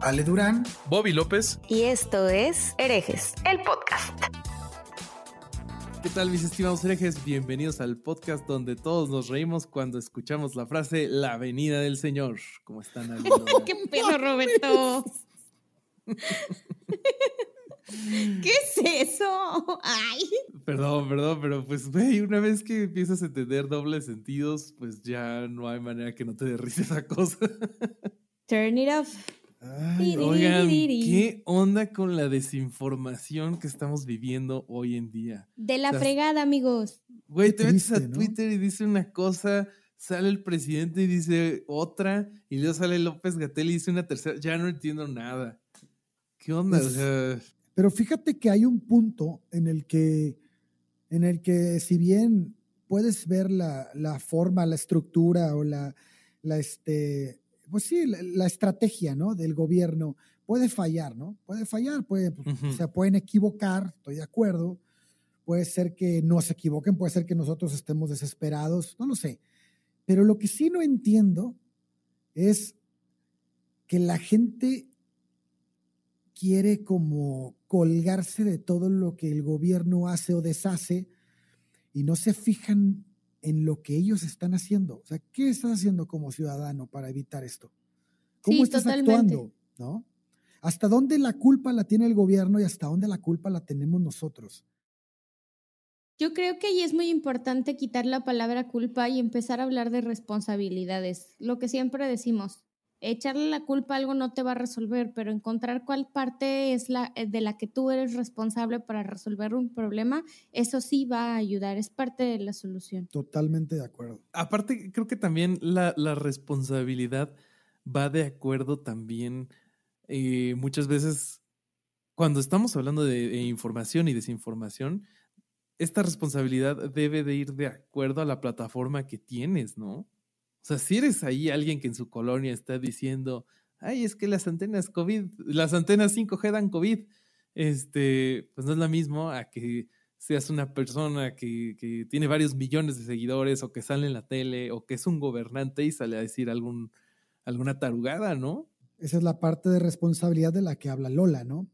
Ale Durán, Bobby López y esto es Herejes, el podcast. ¿Qué tal mis estimados herejes? Bienvenidos al podcast donde todos nos reímos cuando escuchamos la frase La venida del Señor. ¿Cómo están? ¡Qué pedo, Roberto! ¿Qué es eso? Ay. Perdón, perdón, pero pues, güey, una vez que empiezas a entender dobles sentidos, pues ya no hay manera que no te dé esa cosa. Turn it off oigan, ¿qué onda con la desinformación que estamos viviendo hoy en día? De la fregada, amigos. Güey, te metes a Twitter y dice una cosa, sale el presidente y dice otra, y luego sale López Gatel y dice una tercera. Ya no entiendo nada. ¿Qué onda? pero fíjate que hay un punto en el que, en el que si bien puedes ver la, la forma, la estructura o la, la este, pues sí, la, estrategia, ¿no? Del gobierno puede fallar, ¿no? Puede fallar, puede, pues, se pueden equivocar, estoy de acuerdo. Puede ser que no se equivoquen, puede ser que nosotros estemos desesperados, no lo sé. Pero lo que sí no entiendo es que la gente quiere como colgarse de todo lo que el gobierno hace o deshace y no se fijan en lo que ellos están haciendo. O sea, ¿qué estás haciendo como ciudadano para evitar esto? ¿Cómo estás actuando? ¿No? ¿Hasta dónde la culpa la tiene el gobierno y hasta dónde la culpa la tenemos nosotros? Yo creo que ahí es muy importante quitar la palabra culpa y empezar a hablar de responsabilidades. Lo que siempre decimos, echarle la culpa a algo no te va a resolver, pero encontrar cuál parte es la eh, de la que tú eres responsable para resolver un problema, eso sí va a ayudar, es parte de la solución. Totalmente de acuerdo. Aparte, creo que también la, responsabilidad va de acuerdo también eh, muchas veces cuando estamos hablando de, de información y desinformación, esta responsabilidad debe de ir de acuerdo a la plataforma que tienes, ¿no? Sea, si eres ahí alguien que en su colonia está diciendo, ay, es que las antenas COVID, las antenas 5G dan COVID, este, pues no es lo mismo a que seas una persona que, que, tiene varios millones de seguidores o que sale en la tele o que es un gobernante y sale a decir algún, alguna tarugada, ¿no? Esa es la parte de responsabilidad de la que habla Lola, ¿no?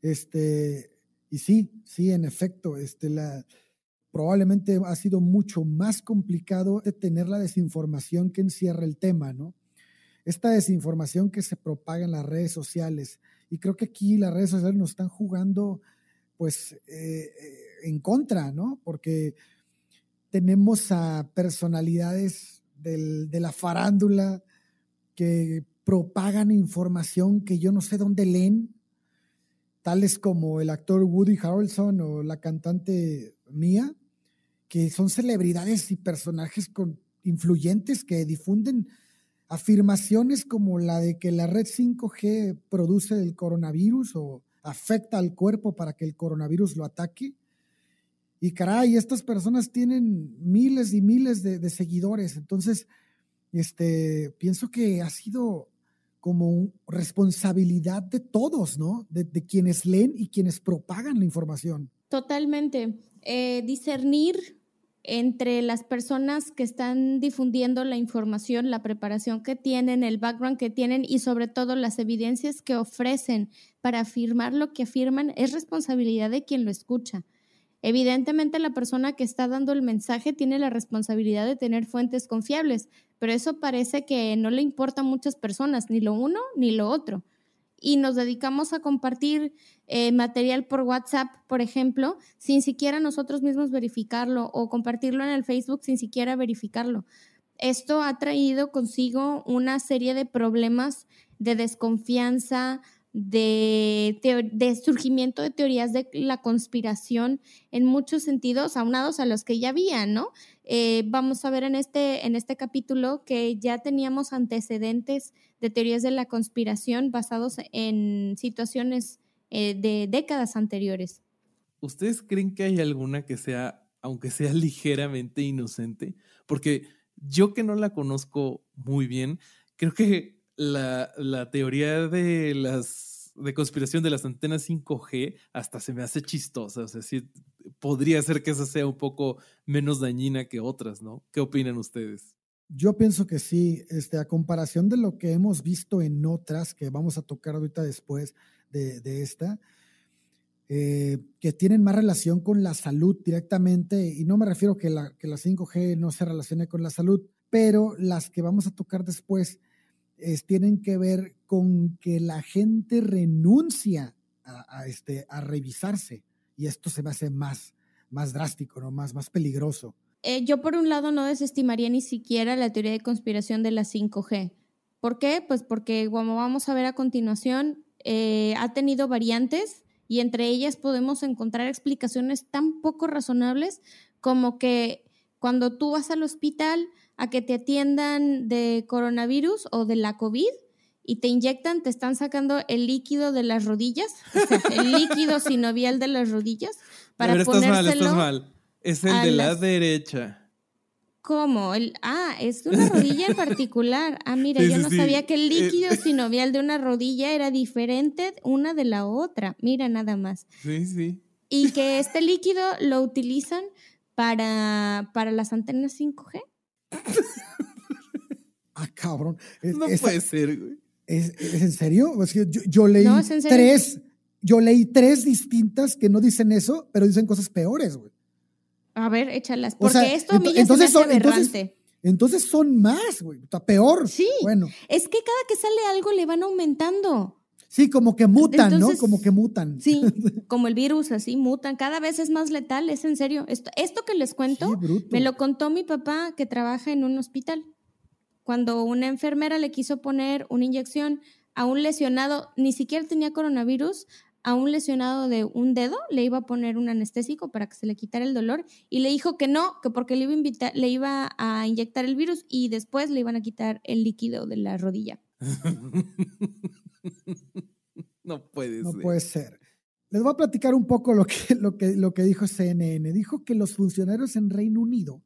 Este, y sí, sí, en efecto, este, la, probablemente ha sido mucho más complicado de tener la desinformación que encierra el tema, ¿no? Esta desinformación que se propaga en las redes sociales. Y creo que aquí las redes sociales nos están jugando, pues, eh, en contra, ¿no? Porque tenemos a personalidades de la farándula que propagan información que yo no sé dónde leen, tales como el actor Woody Harrelson o la cantante Mia, que son celebridades y personajes con, influyentes que difunden afirmaciones como la de que la red 5G produce el coronavirus o afecta al cuerpo para que el coronavirus lo ataque. Y caray, estas personas tienen miles y miles de, seguidores. Entonces, este, pienso que ha sido como responsabilidad de todos, ¿no? De, de, quienes leen y quienes propagan la información. Totalmente. Eh, discernir entre las personas que están difundiendo la información, la preparación que tienen, el background que tienen y sobre todo las evidencias que ofrecen para afirmar lo que afirman es responsabilidad de quien lo escucha. Evidentemente la persona que está dando el mensaje tiene la responsabilidad de tener fuentes confiables, pero eso parece que no le importa a muchas personas, ni lo uno ni lo otro y nos dedicamos a compartir eh, material por WhatsApp, por ejemplo, sin siquiera nosotros mismos verificarlo o compartirlo en el Facebook sin siquiera verificarlo. Esto ha traído consigo una serie de problemas de desconfianza, de, de, surgimiento de teorías de la conspiración en muchos sentidos, aunados a los que ya había, ¿no? Eh, vamos a ver en este, en este capítulo que ya teníamos antecedentes de teorías de la conspiración basados en situaciones eh, de décadas anteriores. ¿Ustedes creen que hay alguna que sea, aunque sea ligeramente inocente? Porque yo que no la conozco muy bien, creo que la, la teoría de las de conspiración de las antenas 5G hasta se me hace chistosa. O sea, sí, podría ser que esa sea un poco menos dañina que otras, ¿no? ¿Qué opinan ustedes? Yo pienso que sí, este, a comparación de lo que hemos visto en otras, que vamos a tocar ahorita después de, de esta, eh, que tienen más relación con la salud directamente, y no me refiero que la, que la 5G no se relacione con la salud, pero las que vamos a tocar después tienen que ver con que la gente renuncia a, este, a revisarse, y esto se me hace más, más drástico, ¿no? más, más peligroso. Eh, yo por un lado no desestimaría ni siquiera la teoría de conspiración de la 5G. ¿Por qué? Pues porque como vamos a ver a continuación, eh, ha tenido variantes y entre ellas podemos encontrar explicaciones tan poco razonables como que cuando tú vas al hospital a que te atiendan de coronavirus o de la COVID y te inyectan, te están sacando el líquido de las rodillas, el líquido sinovial de las rodillas para Pero estás mal, estás mal. Es el de la derecha. ¿Cómo? El, ah, es una rodilla en particular. Ah, mira, yo no sabía que el eh, líquido sinovial de una rodilla era diferente una de la otra. Mira, nada más. Sí, sí. Y que este líquido lo utilizan para, para las antenas 5G. Ah, cabrón. no puede ser, güey. ¿Es, en serio? yo, leí tres, yo leí tres distintas que no dicen eso, pero dicen cosas peores, güey. A ver, échalas. Porque esto a mí ya entonces se me son, entonces, son más, güey. Está peor. Sí. Bueno. Es que cada que sale algo le van aumentando. Sí, como que mutan, ¿no? Como que mutan. Sí, como el virus, así mutan. Cada vez es más letal, es en serio. Esto, esto que les cuento, me lo contó mi papá que trabaja en un hospital. Cuando una enfermera le quiso poner una inyección a un lesionado, ni siquiera tenía coronavirus, a un lesionado de un dedo, le iba a poner un anestésico para que se le quitara el dolor y le dijo que no, que porque le iba a, invitar, le iba a inyectar el virus y después le iban a quitar el líquido de la rodilla. no puede no ser. puede ser. Les voy a platicar un poco lo que, lo, que, lo que dijo CNN. Dijo que los funcionarios en Reino Unido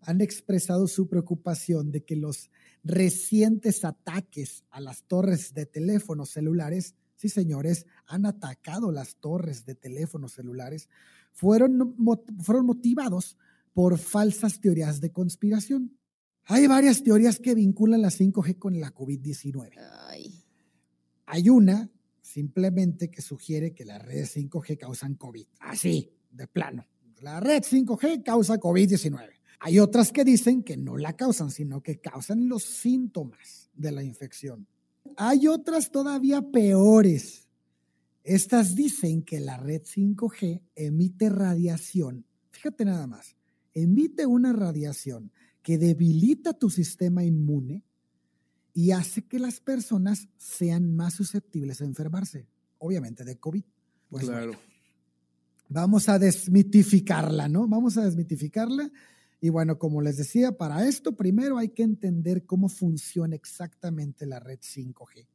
han expresado su preocupación de que los recientes ataques a las torres de teléfonos celulares sí señores, han atacado las torres de teléfonos celulares, fueron, fueron motivados por falsas teorías de conspiración. Hay varias teorías que vinculan la 5G con la COVID-19. Hay una simplemente que sugiere que las redes 5G causan COVID. Así, de plano. La red 5G causa COVID-19. Hay otras que dicen que no la causan, sino que causan los síntomas de la infección. Hay otras todavía peores. Estas dicen que la red 5G emite radiación. Fíjate nada más. Emite una radiación que debilita tu sistema inmune y hace que las personas sean más susceptibles a enfermarse, obviamente de COVID. Pues claro. vamos a desmitificarla, ¿no? Vamos a desmitificarla y bueno, como les decía, para esto primero hay que entender cómo funciona exactamente la red 5G.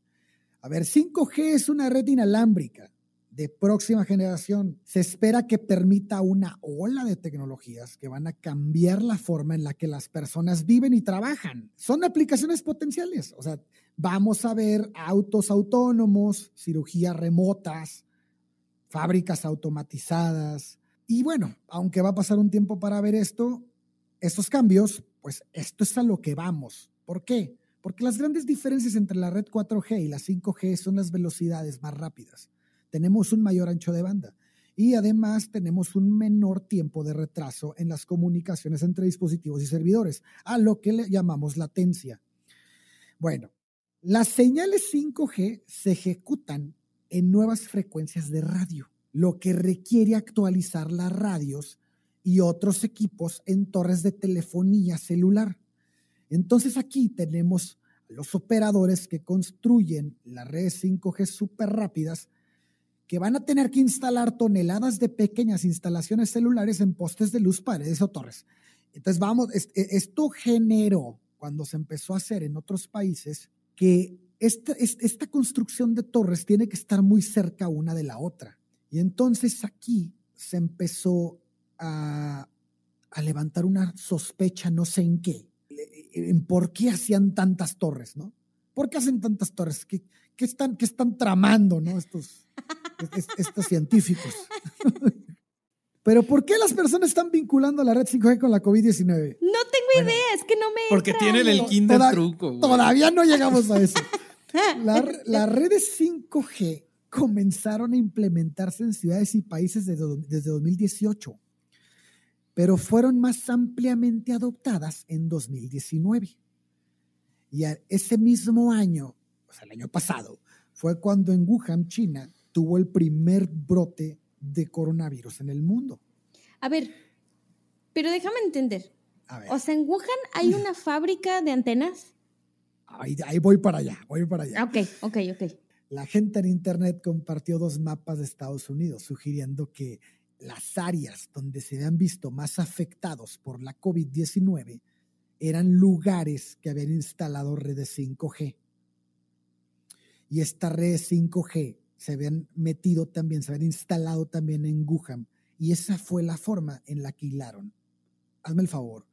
A ver, 5G es una red inalámbrica de próxima generación. Se espera que permita una ola de tecnologías que van a cambiar la forma en la que las personas viven y trabajan. Son aplicaciones potenciales. O sea, vamos a ver autos autónomos, cirugías remotas, fábricas automatizadas. Y bueno, aunque va a pasar un tiempo para ver esto, estos cambios, pues esto es a lo que vamos. ¿Por qué? Porque las grandes diferencias entre la red 4G y la 5G son las velocidades más rápidas. Tenemos un mayor ancho de banda y además tenemos un menor tiempo de retraso en las comunicaciones entre dispositivos y servidores, a lo que le llamamos latencia. Bueno, las señales 5G se ejecutan en nuevas frecuencias de radio, lo que requiere actualizar las radios y otros equipos en torres de telefonía celular. Entonces aquí tenemos los operadores que construyen las redes 5G súper rápidas que van a tener que instalar toneladas de pequeñas instalaciones celulares en postes de luz, paredes o torres. Entonces, vamos, e, esto generó, cuando se empezó a hacer en otros países, que esta, esta construcción de torres tiene que estar muy cerca una de la otra. Y entonces aquí se empezó a, a levantar una sospecha, no sé en qué, en por qué hacían tantas torres, ¿no? ¿Por qué hacen tantas torres? ¿Qué, qué están, qué están tramando, ¿no? Estos, estos científicos. Pero ¿por qué las personas están vinculando la red 5G con la COVID-19? No tengo idea, es que no me... Porque tienen el kinder truco. Todavía no llegamos a eso. las redes 5G comenzaron a implementarse en ciudades y países desde, desde 2018, pero fueron más ampliamente adoptadas en 2019. Y ese mismo año, o sea, el año pasado, fue cuando en Wuhan, China, tuvo el primer brote de coronavirus en el mundo. A ver, pero déjame entender. O sea, en Wuhan hay una fábrica de antenas. Ahí, ahí, voy para allá, voy para allá. Ok, ok, ok. La gente en Internet compartió dos mapas de Estados Unidos, sugiriendo que las áreas donde se habían visto más afectados por la COVID-19 eran lugares que habían instalado redes 5G. Y esta red 5G se habían metido también, se habían instalado también en Wuhan. Y esa fue la forma en la que hilaron. Hazme el favor.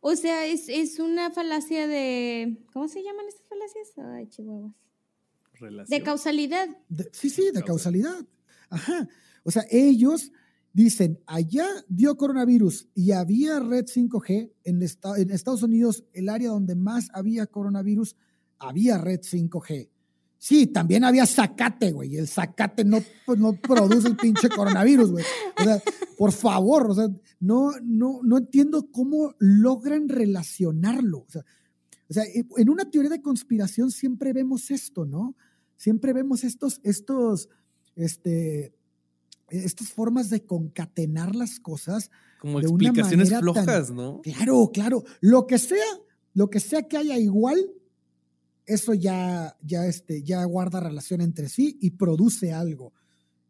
O sea, es, una falacia de. ¿Cómo se llaman estas falacias? Ay, chihuahuas. De causalidad. sí, sí, de causalidad. Ajá. O sea, ellos dicen, allá dio coronavirus y había red 5G. En, en Estados Unidos, el área donde más había coronavirus, había red 5G. Sí, también había zacate, güey. El zacate no, pues, no produce el pinche coronavirus, güey. O sea, por favor, o sea, no, no, no entiendo cómo logran relacionarlo. O sea, o sea, en una teoría de conspiración siempre vemos esto, ¿no? Siempre vemos estos, estos, este, estas formas de concatenar las cosas. Como explicaciones flojas, ¿no? Claro, claro. Lo que sea, lo que sea que haya igual, eso ya, ya, este, ya guarda relación entre sí y produce algo.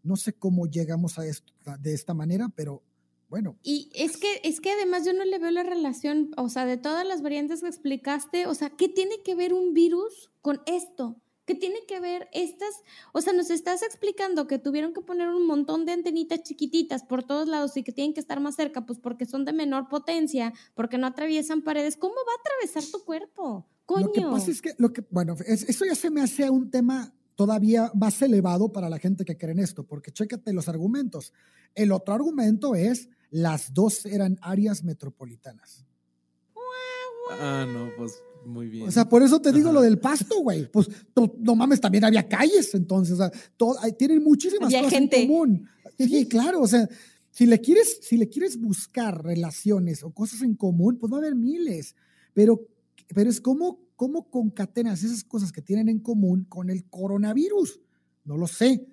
No sé cómo llegamos a esto de esta manera, pero bueno. Y es que, es que además yo no le veo la relación, o sea, de todas las variantes que explicaste, o sea, ¿qué tiene que ver un virus con esto? ¿Qué tiene que ver estas? O sea, nos estás explicando que tuvieron que poner un montón de antenitas chiquititas por todos lados y que tienen que estar más cerca, pues porque son de menor potencia, porque no atraviesan paredes. ¿Cómo va a atravesar tu cuerpo? Lo que pasa es que, lo que, bueno, eso ya se me hace un tema todavía más elevado para la gente que cree en esto, porque chécate los argumentos. El otro argumento es, las dos eran áreas metropolitanas. Ah, no, pues muy bien. O sea, por eso te digo lo del pasto, güey. Pues no, mames, también había calles, entonces, o sea, tienen muchísimas cosas en común. Sí, claro, o sea, si le quieres, si le quieres buscar relaciones o cosas en común, pues va a haber miles. Pero pero es como, cómo concatenas esas cosas que tienen en común con el coronavirus. No lo sé,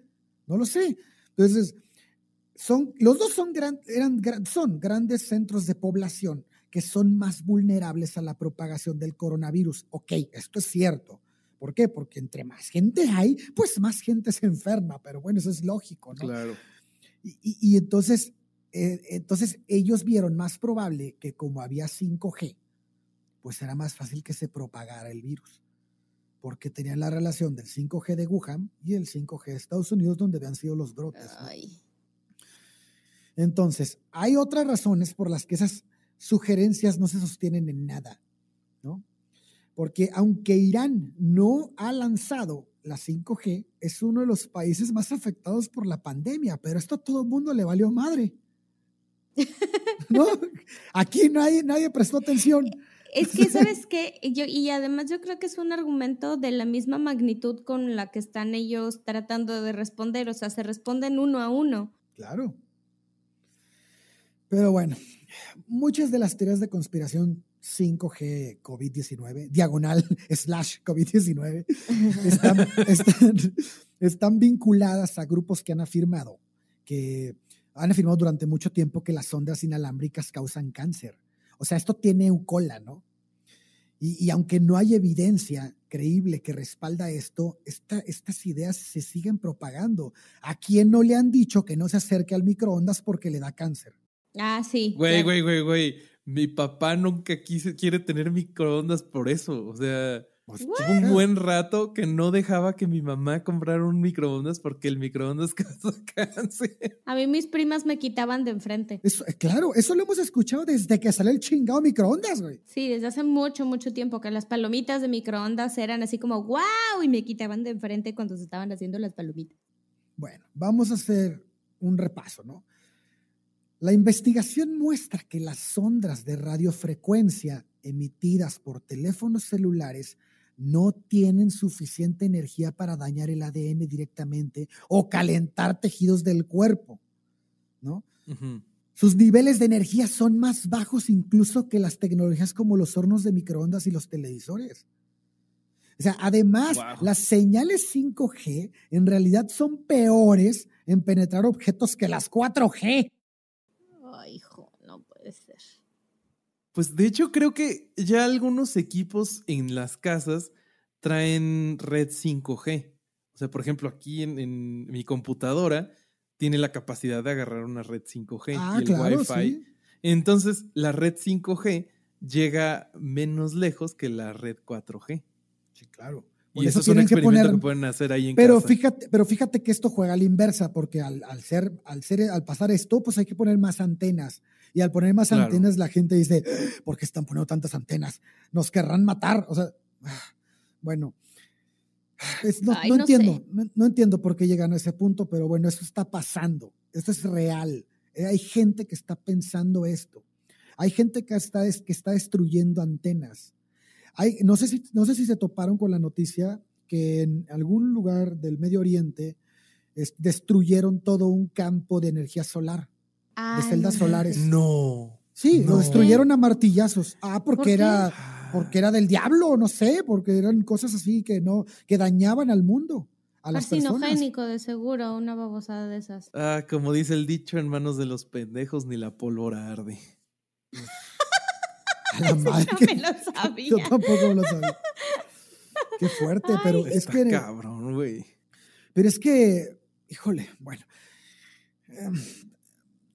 no lo sé. Entonces, son, los dos son, gran, eran, son grandes centros de población que son más vulnerables a la propagación del coronavirus. Ok, esto es cierto. ¿Por qué? Porque entre más gente hay, pues más gente se enferma, pero bueno, eso es lógico, ¿no? Claro. Y, y, entonces, eh, entonces ellos vieron más probable que como había 5G, pues era más fácil que se propagara el virus, porque tenían la relación del 5G de Wuhan y el 5G de Estados Unidos, donde habían sido los brotes. Entonces, hay otras razones por las que esas sugerencias no se sostienen en nada, ¿no? Porque aunque Irán no ha lanzado la 5G, es uno de los países más afectados por la pandemia, pero esto a todo el mundo le valió madre. ¿No? Aquí nadie, nadie prestó atención. Es que, ¿sabes qué? Yo, y además yo creo que es un argumento de la misma magnitud con la que están ellos tratando de responder, o sea, se responden uno a uno. Claro. Pero bueno, muchas de las teorías de conspiración 5G COVID-19, diagonal slash COVID-19, están, están, vinculadas a grupos que han afirmado que han afirmado durante mucho tiempo que las ondas inalámbricas causan cáncer. O sea, esto tiene un cola, ¿no? Y, aunque no hay evidencia creíble que respalda esto, estas ideas se siguen propagando. ¿A quién no le han dicho que no se acerque al microondas porque le da cáncer? Ah, sí. Güey, güey, güey, güey. Mi papá nunca quiere tener microondas por eso. O sea, pues, un buen rato que no dejaba que mi mamá comprara un microondas porque el microondas causa cáncer. A mí mis primas me quitaban de enfrente. Eso, eh, claro, eso lo hemos escuchado desde que salió el chingado microondas, güey. Sí, desde hace mucho, mucho tiempo que las palomitas de microondas eran así como wow y me quitaban de enfrente cuando se estaban haciendo las palomitas. Bueno, vamos a hacer un repaso, ¿no? La investigación muestra que las ondas de radiofrecuencia emitidas por teléfonos celulares no tienen suficiente energía para dañar el ADN directamente o calentar tejidos del cuerpo, ¿no? Sus niveles de energía son más bajos incluso que las tecnologías como los hornos de microondas y los televisores. O sea, además, las señales 5G en realidad son peores en penetrar objetos que las 4G. Ay, hijo, no puede ser. Pues de hecho creo que ya algunos equipos en las casas traen red 5G. O sea, por ejemplo, aquí en, mi computadora tiene la capacidad de agarrar una red 5G ah, y el Wi-Fi. Entonces, la red 5G llega menos lejos que la red 4G. Sí, claro. y eso, es un experimento que, pueden hacer ahí en pero casa. Fíjate, pero fíjate que esto juega a la inversa, porque al, ser, al, ser, al pasar esto, pues hay que poner más antenas. Y al poner más antenas, la gente dice, ¿por qué están poniendo tantas antenas? Nos querrán matar. O sea, bueno, no, entiendo, no, entiendo por qué llegan a ese punto, pero bueno, eso está pasando. Esto es real. Eh, hay gente que está pensando esto. Hay gente que está, que está destruyendo antenas. Hay, no, sé si, no sé si se toparon con la noticia que en algún lugar del Medio Oriente destruyeron todo un campo de energía solar de celdas solares. No. Sí, lo destruyeron a martillazos. Ah, porque era porque era del diablo, no sé, porque eran cosas así que no que dañaban al mundo. A las Carcinogénico de seguro, una babosada de esas. Ah, como dice el dicho, en manos de los pendejos ni la pólvora arde. a la madre. Yo me lo sabía. Yo tampoco lo sabía. Qué fuerte, pero es que. Cabrón, güey. Pero es que, híjole, bueno. Em,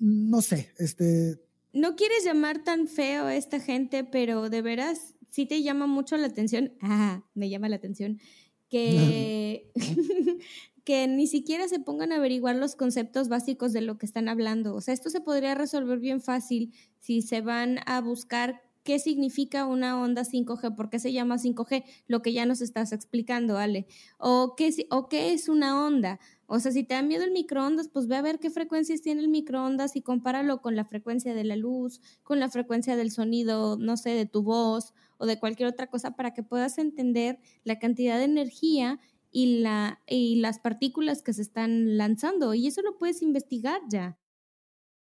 no sé, este... No quieres llamar tan feo a esta gente, pero de veras sí te llama mucho la atención, ah, me llama la atención, que, que ni siquiera se pongan a averiguar los conceptos básicos de lo que están hablando. O sea, esto se podría resolver bien fácil si se van a buscar qué significa una onda 5G, por qué se llama 5G, lo que ya nos estás explicando, Ale, o qué, o qué es una onda. O sea, si te da miedo el microondas, pues ve a ver qué frecuencias tiene el microondas y compáralo con la frecuencia de la luz, con la frecuencia del sonido, no sé, de tu voz o de cualquier otra cosa para que puedas entender la cantidad de energía y, la, y las partículas que se están lanzando. Y eso lo puedes investigar ya.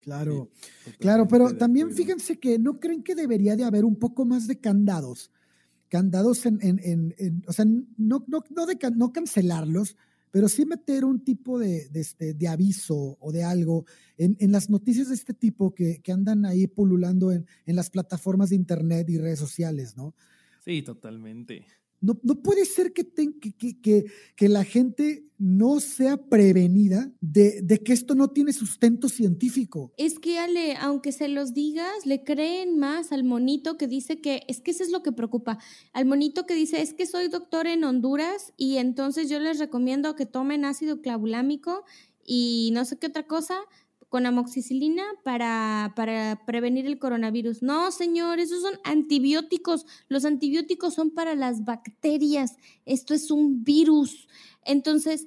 Claro, claro, pero también fíjense que no creen que debería de haber un poco más de candados, candados en, en, en, o sea, no, no, no, de, no cancelarlos, pero sí meter un tipo de, de, este, de aviso o de algo en, en, las noticias de este tipo que, que andan ahí pululando en, en, las plataformas de internet y redes sociales, ¿no? Sí, totalmente. No, no puede ser que, que, que, que, la gente no sea prevenida de, de, que esto no tiene sustento científico. Es que, Ale, aunque se los digas, le creen más al monito que dice que, es que eso es lo que preocupa, al monito que dice, es que soy doctor en Honduras y entonces yo les recomiendo que tomen ácido clavulámico y no sé qué otra cosa con amoxicilina para, para prevenir el coronavirus. No, señor, esos son antibióticos. Los antibióticos son para las bacterias. Esto es un virus. Entonces,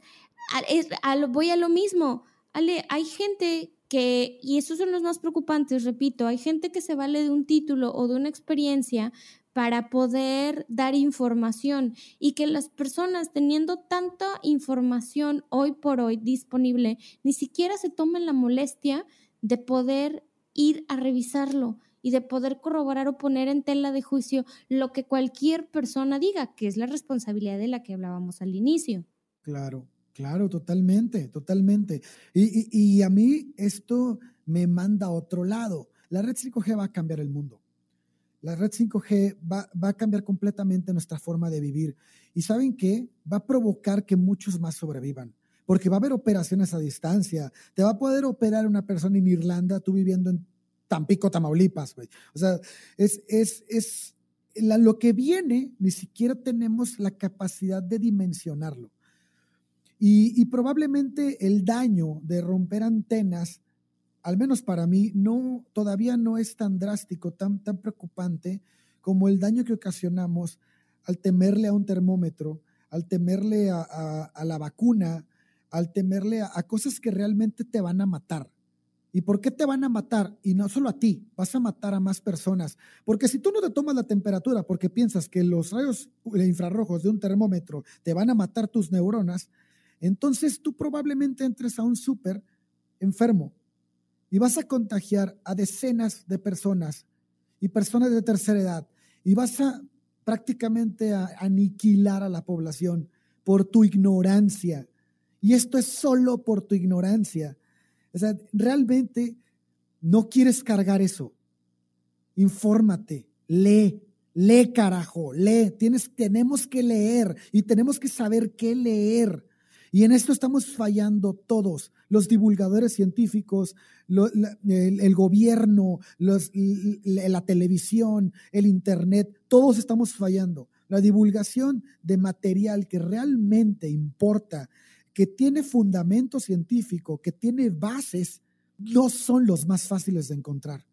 voy a lo mismo. Ale, hay gente que, y esos son los más preocupantes, repito, hay gente que se vale de un título o de una experiencia para poder dar información y que las personas teniendo tanta información hoy por hoy disponible, ni siquiera se tomen la molestia de poder ir a revisarlo y de poder corroborar o poner en tela de juicio lo que cualquier persona diga, que es la responsabilidad de la que hablábamos al inicio. Claro, claro, totalmente, totalmente. Y, y a mí esto me manda a otro lado. La red 5G va a cambiar el mundo La red 5G va, va, a cambiar completamente nuestra forma de vivir. Y saben qué? Va a provocar que muchos más sobrevivan. Porque va a haber operaciones a distancia. Te va a poder operar una persona en Irlanda, tú viviendo en Tampico, Tamaulipas, güey. O sea, es, es, es lo que viene, ni siquiera tenemos la capacidad de dimensionarlo. Y, y, probablemente el daño de romper antenas, al menos para mí, no, todavía no es tan drástico, tan, tan preocupante como el daño que ocasionamos al temerle a un termómetro, al temerle a, la vacuna, al temerle a, a cosas que realmente te van a matar. ¿Y por qué te van a matar? Y no solo a ti, vas a matar a más personas. Porque si tú no te tomas la temperatura porque piensas que los rayos infrarrojos de un termómetro te van a matar tus neuronas, entonces tú probablemente entres a un súper enfermo y vas a contagiar a decenas de personas y personas de tercera edad y vas a prácticamente a aniquilar a la población por tu ignorancia. Y esto es solo por tu ignorancia. O sea, realmente no quieres cargar eso. Infórmate, lee, lee carajo, lee. Tienes, tenemos que leer y tenemos que saber qué leer. Y en esto estamos fallando todos, los divulgadores científicos, el, gobierno, la televisión, el Internet, todos estamos fallando. La divulgación de material que realmente importa, que tiene fundamento científico, que tiene bases, no son los más fáciles de encontrar.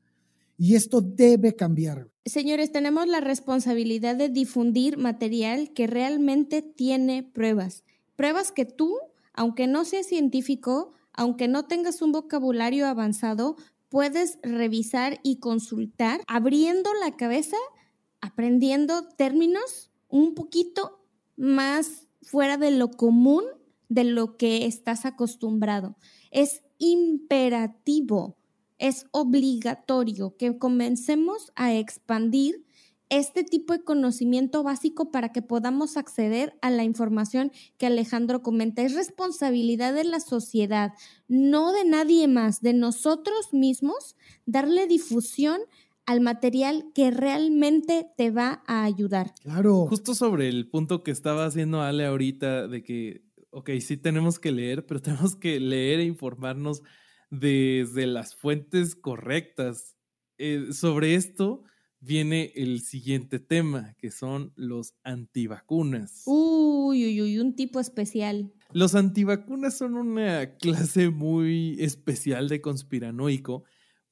Y esto debe cambiar. Señores, tenemos la responsabilidad de difundir material que realmente tiene pruebas. Pruebas que tú, aunque no seas científico, aunque no tengas un vocabulario avanzado, puedes revisar y consultar, abriendo la cabeza, aprendiendo términos un poquito más fuera de lo común de lo que estás acostumbrado. Es imperativo, es obligatorio que comencemos a expandir este tipo de conocimiento básico para que podamos acceder a la información que Alejandro comenta. Es responsabilidad de la sociedad, no de nadie más, de nosotros mismos, darle difusión al material que realmente te va a ayudar. Claro. Justo sobre el punto que estaba haciendo Ale ahorita de que ok, sí tenemos que leer, pero tenemos que leer e informarnos desde las fuentes correctas. Eh, sobre esto viene el siguiente tema, que son los antivacunas. Uy, uy, uy, un tipo especial. Los antivacunas son una clase muy especial de conspiranoico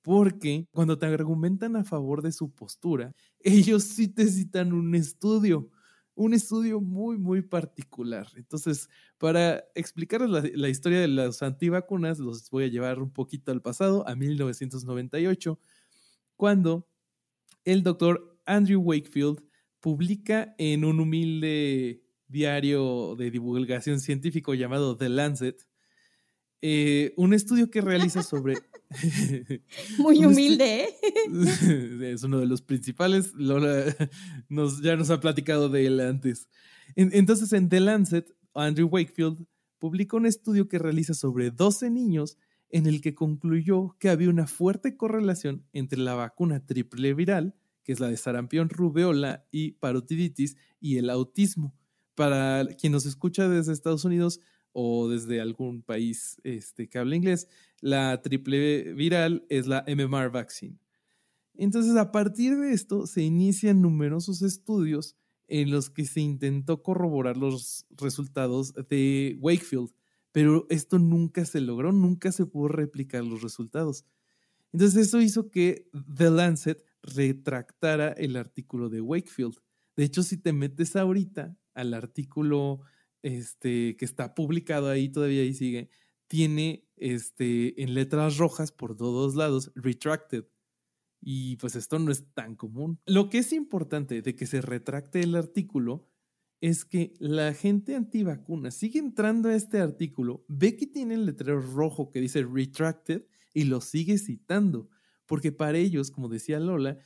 porque cuando te argumentan a favor de su postura, ellos sí te citan un estudio un estudio muy, muy particular. Entonces, para explicarles la, historia de las antivacunas, los voy a llevar un poquito al pasado, a 1998, cuando el doctor Andrew Wakefield publica en un humilde diario de divulgación científico llamado The Lancet eh, un estudio que realiza sobre... Muy humilde, ¿eh? es uno de los principales. Lola nos, ya nos ha platicado de él antes. entonces, en The Lancet, Andrew Wakefield publicó un estudio que realiza sobre 12 niños en el que concluyó que había una fuerte correlación entre la vacuna triple viral, que es la de sarampión, rubeola y parotiditis, y el autismo. Para quien nos escucha desde Estados Unidos, o desde algún país este, que habla inglés, la triple viral es la MMR vaccine. Entonces, a partir de esto, se inician numerosos estudios en los que se intentó corroborar los resultados de Wakefield, pero esto nunca se logró, nunca se pudo replicar los resultados. Entonces, eso hizo que The Lancet retractara el artículo de Wakefield. De hecho, si te metes ahorita al artículo este, que está publicado ahí todavía y sigue, tiene este, en letras rojas por todos lados, retracted. Y pues esto no es tan común. Lo que es importante de que se retracte el artículo es que la gente antivacuna sigue entrando a este artículo, ve que tiene el letrero rojo que dice retracted y lo sigue citando, porque para ellos, como decía Lola,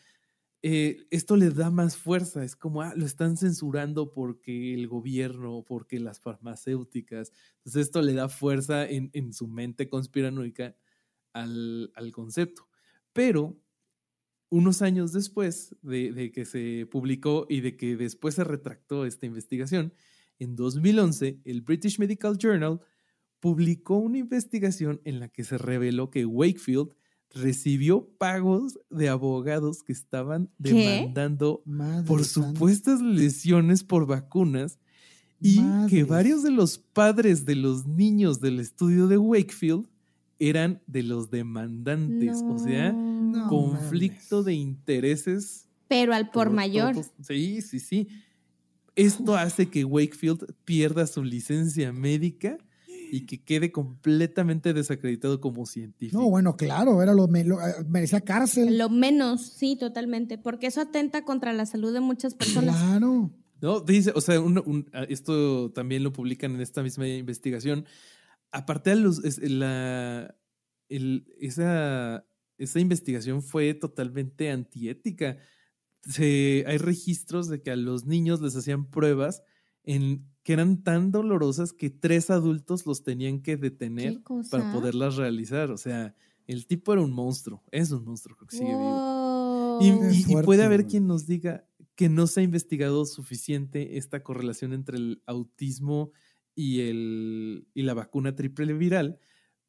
eh, esto le da más fuerza. Es como, ah, lo están censurando porque el gobierno, porque las farmacéuticas. Entonces esto le da fuerza en, su mente conspiranoica al, al concepto. Pero unos años después de, de, que se publicó y de que después se retractó esta investigación, en 2011 el British Medical Journal publicó una investigación en la que se reveló que Wakefield recibió pagos de abogados que estaban demandando por supuestas lesiones por vacunas y que varios de los padres de los niños del estudio de Wakefield eran de los demandantes, o sea, conflicto de intereses. Pero al por mayor. Sí, sí, sí. Esto hace que Wakefield pierda su licencia médica y que quede completamente desacreditado como científico. No, bueno, claro, era lo, eh, merecía cárcel. Lo menos, sí, totalmente, porque eso atenta contra la salud de muchas personas. Claro. No, dice, o sea, ah, esto también lo publican en esta misma investigación. Aparte de los, la, esa, esa investigación fue totalmente antiética. Se, hay registros de que a los niños les hacían pruebas en que eran tan dolorosas que tres adultos los tenían que detener para poderlas realizar. O sea, el tipo era un monstruo, es un monstruo, creo que sigue vivo. Y, puede haber quien nos diga que no se ha investigado suficiente esta correlación entre el autismo y, el, y la vacuna triple viral,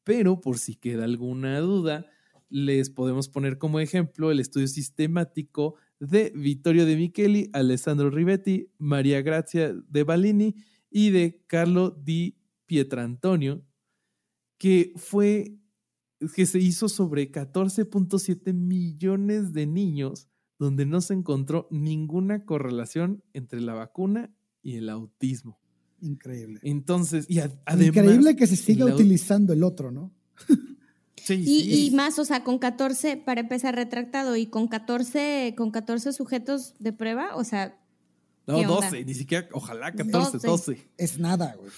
pero por si queda alguna duda, les podemos poner como ejemplo el estudio sistemático de Vittorio de Micheli, Alessandro Rivetti, María Grazia de Balini y de Carlo di Pietrantonio, que fue que se hizo sobre 14.7 millones de niños donde no se encontró ninguna correlación entre la vacuna y el autismo. Increíble. Entonces, y además... Increíble que se siga utilizando el otro, ¿no? y, más, o sea, con 14, para empezar retractado, y con 14, con 14 sujetos de prueba, o sea. No, 12, ni siquiera, ojalá 14, 12. Es nada, güey.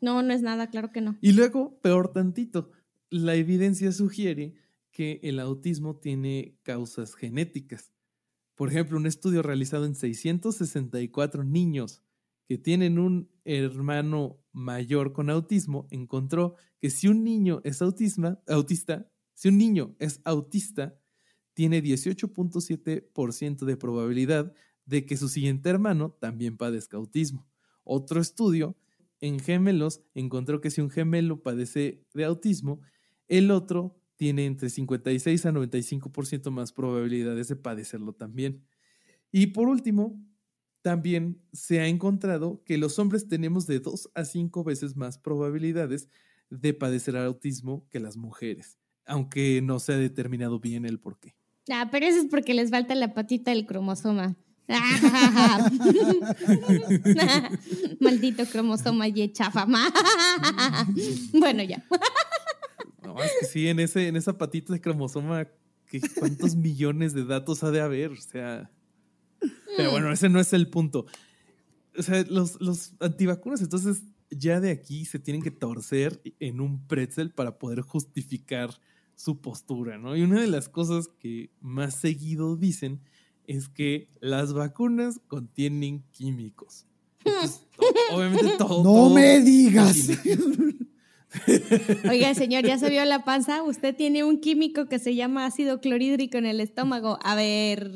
No, no es nada, claro que no. Y luego, peor tantito, la evidencia sugiere que el autismo tiene causas genéticas. Por ejemplo, un estudio realizado en 664 niños que tienen un hermano mayor con autismo encontró que si un niño es autista, si un niño es autista, tiene 18.7% de probabilidad de que su siguiente hermano también padezca autismo. Otro estudio en gemelos encontró que si un gemelo padece de autismo, el otro tiene entre 56 a 95% más probabilidades de padecerlo también. Y por último, también se ha encontrado que los hombres tenemos de 2 a 5 veces más probabilidades de padecer autismo que las mujeres, aunque no se ha determinado bien el por qué. Ah, pero eso es porque les falta la patita del cromosoma. Maldito cromosoma y chafa. bueno, ya. no, es que sí, en, ese, en esa patita de cromosoma, ¿cuántos millones de datos ha de haber? O sea. Pero bueno, ese no es el punto. O sea, los, los antivacunas, entonces ya de aquí se tienen que torcer en un pretzel para poder justificar su postura, ¿no? Y una de las cosas que más seguido dicen es que las vacunas contienen químicos. obviamente todo. No me digas. Oiga, señor, ¿ya se vio la panza? Usted tiene un químico que se llama ácido clorhídrico en el estómago. A ver.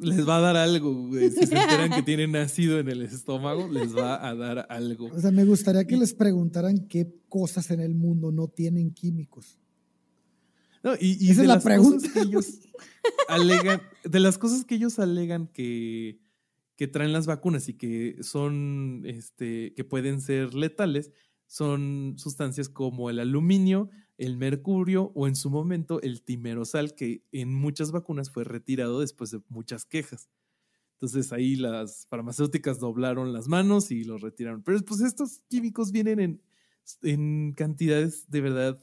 Les va a dar algo, güey. Si se enteran que tienen ácido en el estómago, les va a dar algo. O sea, me gustaría que les preguntaran qué cosas en el mundo no tienen químicos. No, y, Esa es la pregunta. Que ellos alegan, de las cosas que ellos alegan que, que traen las vacunas y que son, este, que pueden ser letales, son sustancias como el aluminio, el mercurio o en su momento el timerosal, que en muchas vacunas fue retirado después de muchas quejas. Entonces ahí las farmacéuticas doblaron las manos y los retiraron. Pero pues estos químicos vienen en, en cantidades de verdad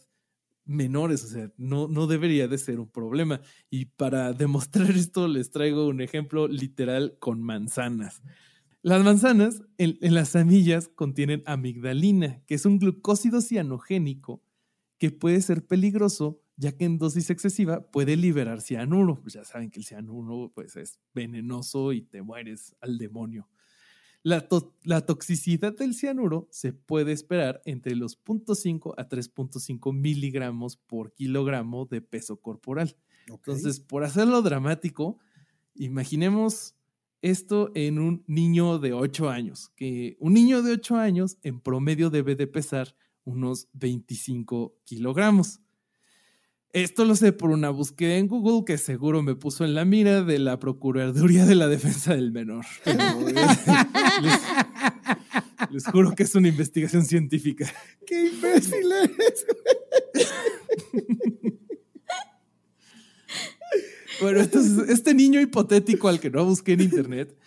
menores, o sea, no, no debería de ser un problema. Y para demostrar esto les traigo un ejemplo literal con manzanas. Las manzanas en, las semillas contienen amigdalina, que es un glucósido cianogénico que puede ser peligroso ya que en dosis excesiva puede liberar cianuro. Pues ya saben que el cianuro pues, es venenoso y te mueres al demonio. La, la, toxicidad del cianuro se puede esperar entre los 0.5 a 3.5 miligramos por kilogramo de peso corporal. Entonces, por hacerlo dramático, imaginemos esto en un niño de 8 años, que un niño de 8 años en promedio debe de pesar unos 25 kilogramos. Esto lo sé por una búsqueda en Google que seguro me puso en la mira de la Procuraduría de la Defensa del Menor. les, juro que es una investigación científica. ¡Qué imbécil eres! Bueno, entonces, este niño hipotético al que no busqué en internet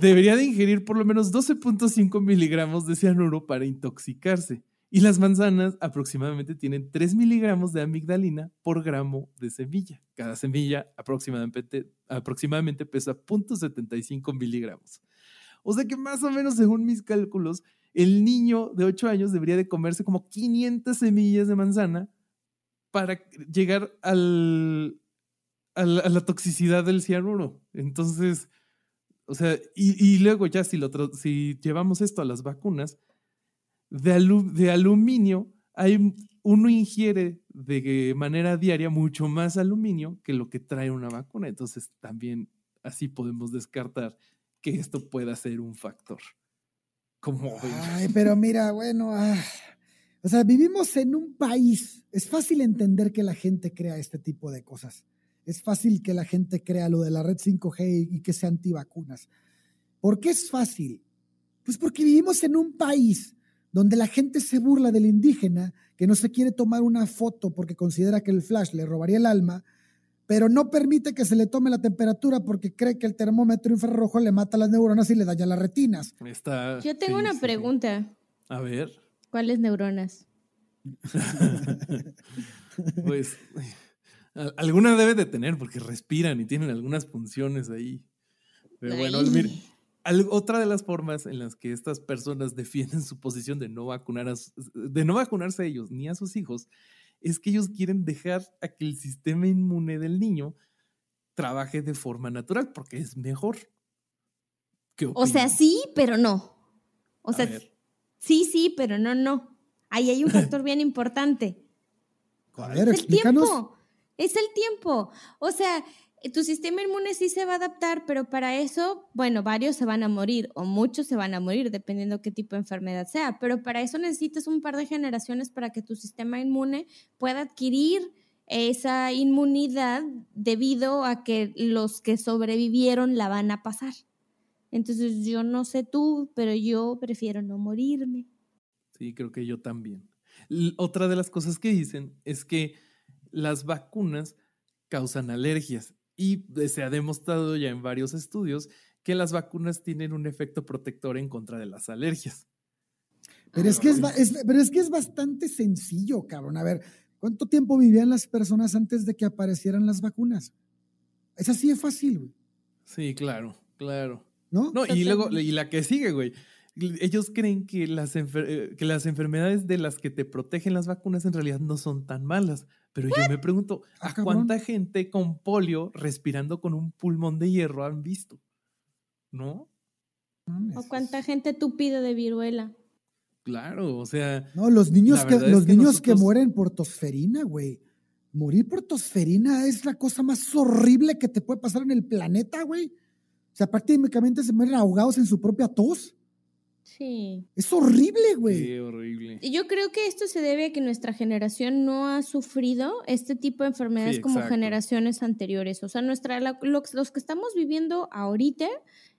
debería de ingerir por lo menos 12.5 miligramos de cianuro para intoxicarse. Y las manzanas aproximadamente tienen 3 miligramos de amigdalina por gramo de semilla. Cada semilla aproximadamente, aproximadamente pesa 0.75 miligramos. O sea que más o menos según mis cálculos, el niño de 8 años debería de comerse como 500 semillas de manzana para llegar al, a, la, toxicidad del cianuro. Entonces, o sea, y, luego ya si, lo, si llevamos esto a las vacunas, de, aluminio, hay, uno ingiere de manera diaria mucho más aluminio que lo que trae una vacuna. Entonces también así podemos descartar que esto pueda ser un factor. Como Ay, pero mira, bueno, ah, o sea, vivimos en un país. Es fácil entender que la gente crea este tipo de cosas. Es fácil que la gente crea lo de la red 5G y que sea antivacunas. ¿Por qué es fácil? Pues porque vivimos en un país donde la gente se burla del indígena que no se quiere tomar una foto porque considera que el flash le robaría el alma, pero no permite que se le tome la temperatura porque cree que el termómetro infrarrojo le mata las neuronas y le daña las retinas. Yo tengo una pregunta. A ver. ¿Cuáles neuronas? pues alguna debe de tener porque respiran y tienen algunas funciones ahí. Pero bueno, mire, otra de las formas en las que estas personas defienden su posición de no, vacunar de no vacunarse a ellos ni a sus hijos es que ellos quieren dejar a que el sistema inmune del niño trabaje de forma natural porque es mejor. o sea, sí, pero no. O sea, sí, sí, pero no, no. Ahí hay un factor bien importante. A ver, es el tiempo. Es el tiempo. O sea, eh, tu sistema inmune sí se va a adaptar, pero para eso, bueno, varios se van a morir o muchos se van a morir, dependiendo qué tipo de enfermedad sea, pero para eso necesitas un par de generaciones para que tu sistema inmune pueda adquirir esa inmunidad debido a que los que sobrevivieron la van a pasar. Entonces yo no sé tú, pero yo prefiero no morirme. Sí, creo que yo también. Otra de las cosas que dicen es que las vacunas causan alergias y se ha demostrado ya en varios estudios que las vacunas tienen un efecto protector en contra de las alergias. Pero es que es, pero es, que es bastante sencillo, cabrón. A ver, ¿cuánto tiempo vivían las personas antes de que aparecieran las vacunas? Es así de fácil, güey. Sí, claro, claro. ¿No? No, y luego, y la que sigue, güey. Ellos creen que las, eh, que las enfermedades de las que te protegen las vacunas en realidad no son tan malas. Pero yo me pregunto, ¿a ah, cuánta gente con polio respirando con un pulmón de hierro han visto? ¿No? ¿O cuánta gente tupida de viruela? Claro, o sea. No, los niños que, los niños que mueren por tosferina, güey. Morir por tosferina es la cosa más horrible que te puede pasar en el planeta, güey. O sea, prácticamente se mueren ahogados en su propia tos. Sí. Es horrible, güey. Sí, horrible. Yo creo que esto se debe a que nuestra generación no ha sufrido este tipo de enfermedades como generaciones anteriores. O sea, nuestra, los, que estamos viviendo ahorita,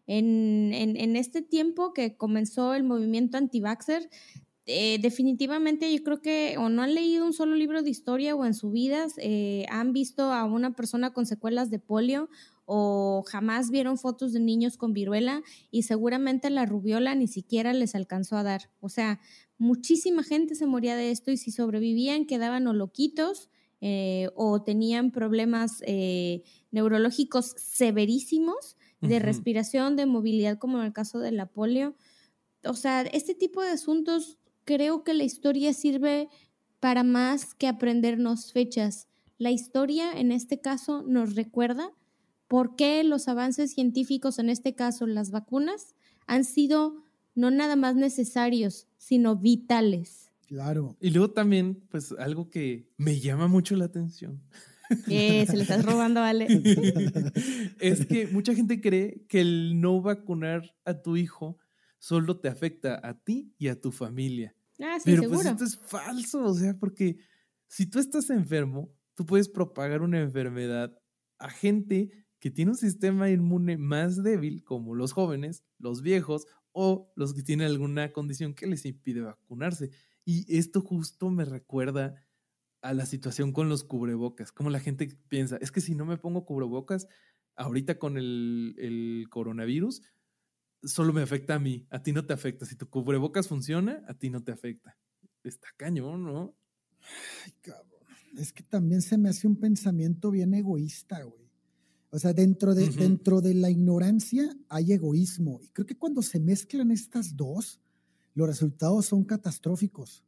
en, en, este tiempo que comenzó el movimiento anti-vaxxer, eh, definitivamente yo creo que o no han leído un solo libro de historia o en su vida eh, han visto a una persona con secuelas de polio o jamás vieron fotos de niños con viruela y seguramente la rubiola ni siquiera les alcanzó a dar. O sea, muchísima gente se moría de esto y si sobrevivían quedaban o loquitos eh, o tenían problemas eh, neurológicos severísimos de respiración, de movilidad, como en el caso de la polio. O sea, este tipo de asuntos creo que la historia sirve para más que aprendernos fechas. La historia, en este caso, nos recuerda por qué los avances científicos, en este caso las vacunas, han sido no nada más necesarios, sino vitales. Claro. Y luego también, pues algo que me llama mucho la atención. Eh, se le estás robando, Ale. es que mucha gente cree que el no vacunar a tu hijo solo te afecta a ti y a tu familia. Ah, sí, Pero seguro. pues esto es falso, o sea, porque si tú estás enfermo, tú puedes propagar una enfermedad a gente que tiene un sistema inmune más débil, como los jóvenes, los viejos o los que tienen alguna condición que les impide vacunarse. Y esto justo me recuerda a la situación con los cubrebocas, como la gente piensa, es que si no me pongo cubrebocas, ahorita con el, el coronavirus, solo me afecta a mí, a ti no te afecta. Si tu cubrebocas funciona, a ti no te afecta. Está cañón, ¿no? Ay, cabrón. Es que también se me hace un pensamiento bien egoísta, güey. O sea, dentro de, dentro de la ignorancia hay egoísmo. Y creo que cuando se mezclan estas dos, los resultados son catastróficos,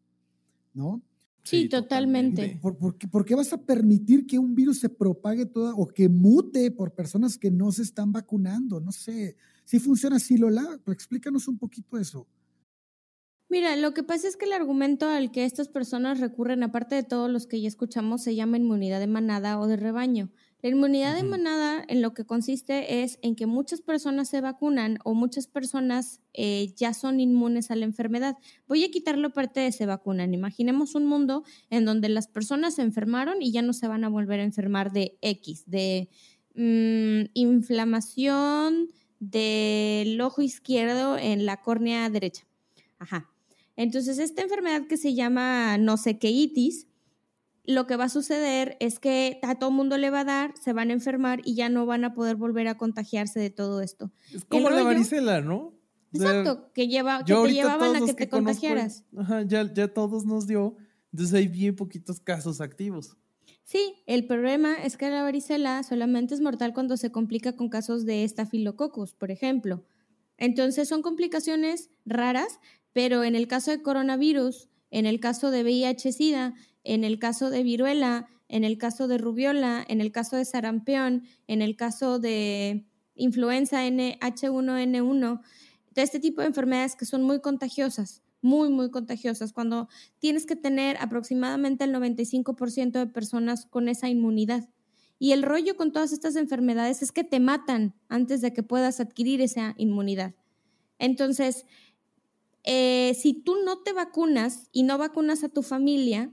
¿no? Sí, totalmente. ¿Por, por qué, por qué vas a permitir que un virus se propague toda o que mute por personas que no se están vacunando? No sé. Si funciona así, Lola, explícanos un poquito eso. Mira, lo que pasa es que el argumento al que estas personas recurren, aparte de todos los que ya escuchamos, se llama inmunidad de manada o de rebaño. La inmunidad de manada en lo que consiste es en que muchas personas se vacunan o muchas personas eh, ya son inmunes a la enfermedad. Voy a quitar la parte de se vacunan. Imaginemos un mundo en donde las personas se enfermaron y ya no se van a volver a enfermar de X, de mm, inflamación del ojo izquierdo en la córnea derecha. Ajá. Entonces, esta enfermedad que se llama no sé qué itis, lo que va a suceder es que a todo mundo le va a dar, se van a enfermar y ya no van a poder volver a contagiarse de todo esto. Es como la rollo- varicela, ¿no? Exacto, que, lleva, que te llevaban a que te conozco, contagiaras. Ajá, ya, ya todos nos dio. Entonces hay bien poquitos casos activos. Sí, el problema es que la varicela solamente es mortal cuando se complica con casos de estafilococcus, por ejemplo. Entonces son complicaciones raras, pero en el caso de coronavirus, en el caso de VIH-Sida, en el caso de viruela, en el caso de rubiola, en el caso de sarampión, en el caso de influenza H1N1, de este tipo de enfermedades que son muy contagiosas, muy, muy contagiosas, cuando tienes que tener aproximadamente el 95% de personas con esa inmunidad. Y el rollo con todas estas enfermedades es que te matan antes de que puedas adquirir esa inmunidad. Entonces, eh, si tú no te vacunas y no vacunas a tu familia,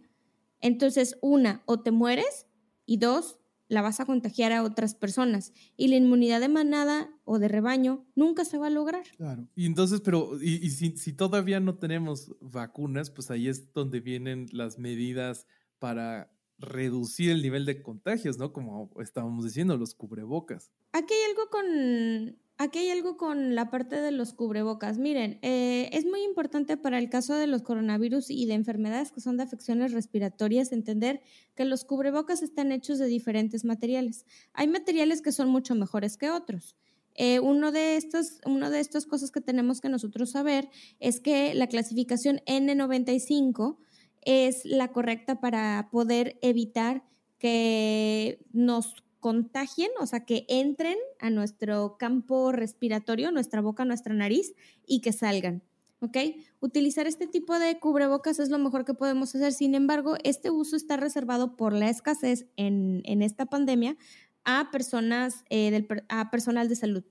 entonces una, o te mueres y dos, la vas a contagiar a otras personas. Y la inmunidad de manada o de rebaño nunca se va a lograr. Claro. Y entonces, pero, y, y si, si todavía no tenemos vacunas, pues ahí es donde vienen las medidas para reducir el nivel de contagios, ¿no? Como estábamos diciendo, los cubrebocas. Aquí hay algo con, aquí hay algo con la parte de los cubrebocas. Miren, eh, es muy importante para el caso de los coronavirus y de enfermedades que son de afecciones respiratorias entender que los cubrebocas están hechos de diferentes materiales. Hay materiales que son mucho mejores que otros. Eh, uno de estos, uno de estas cosas que tenemos que nosotros saber es que la clasificación N95 es la correcta para poder evitar que nos contagien, o sea, que entren a nuestro campo respiratorio, nuestra boca, nuestra nariz y que salgan. ¿Ok? Utilizar este tipo de cubrebocas es lo mejor que podemos hacer. Sin embargo, este uso está reservado por la escasez en, en esta pandemia a personas, eh, del, a personal de salud.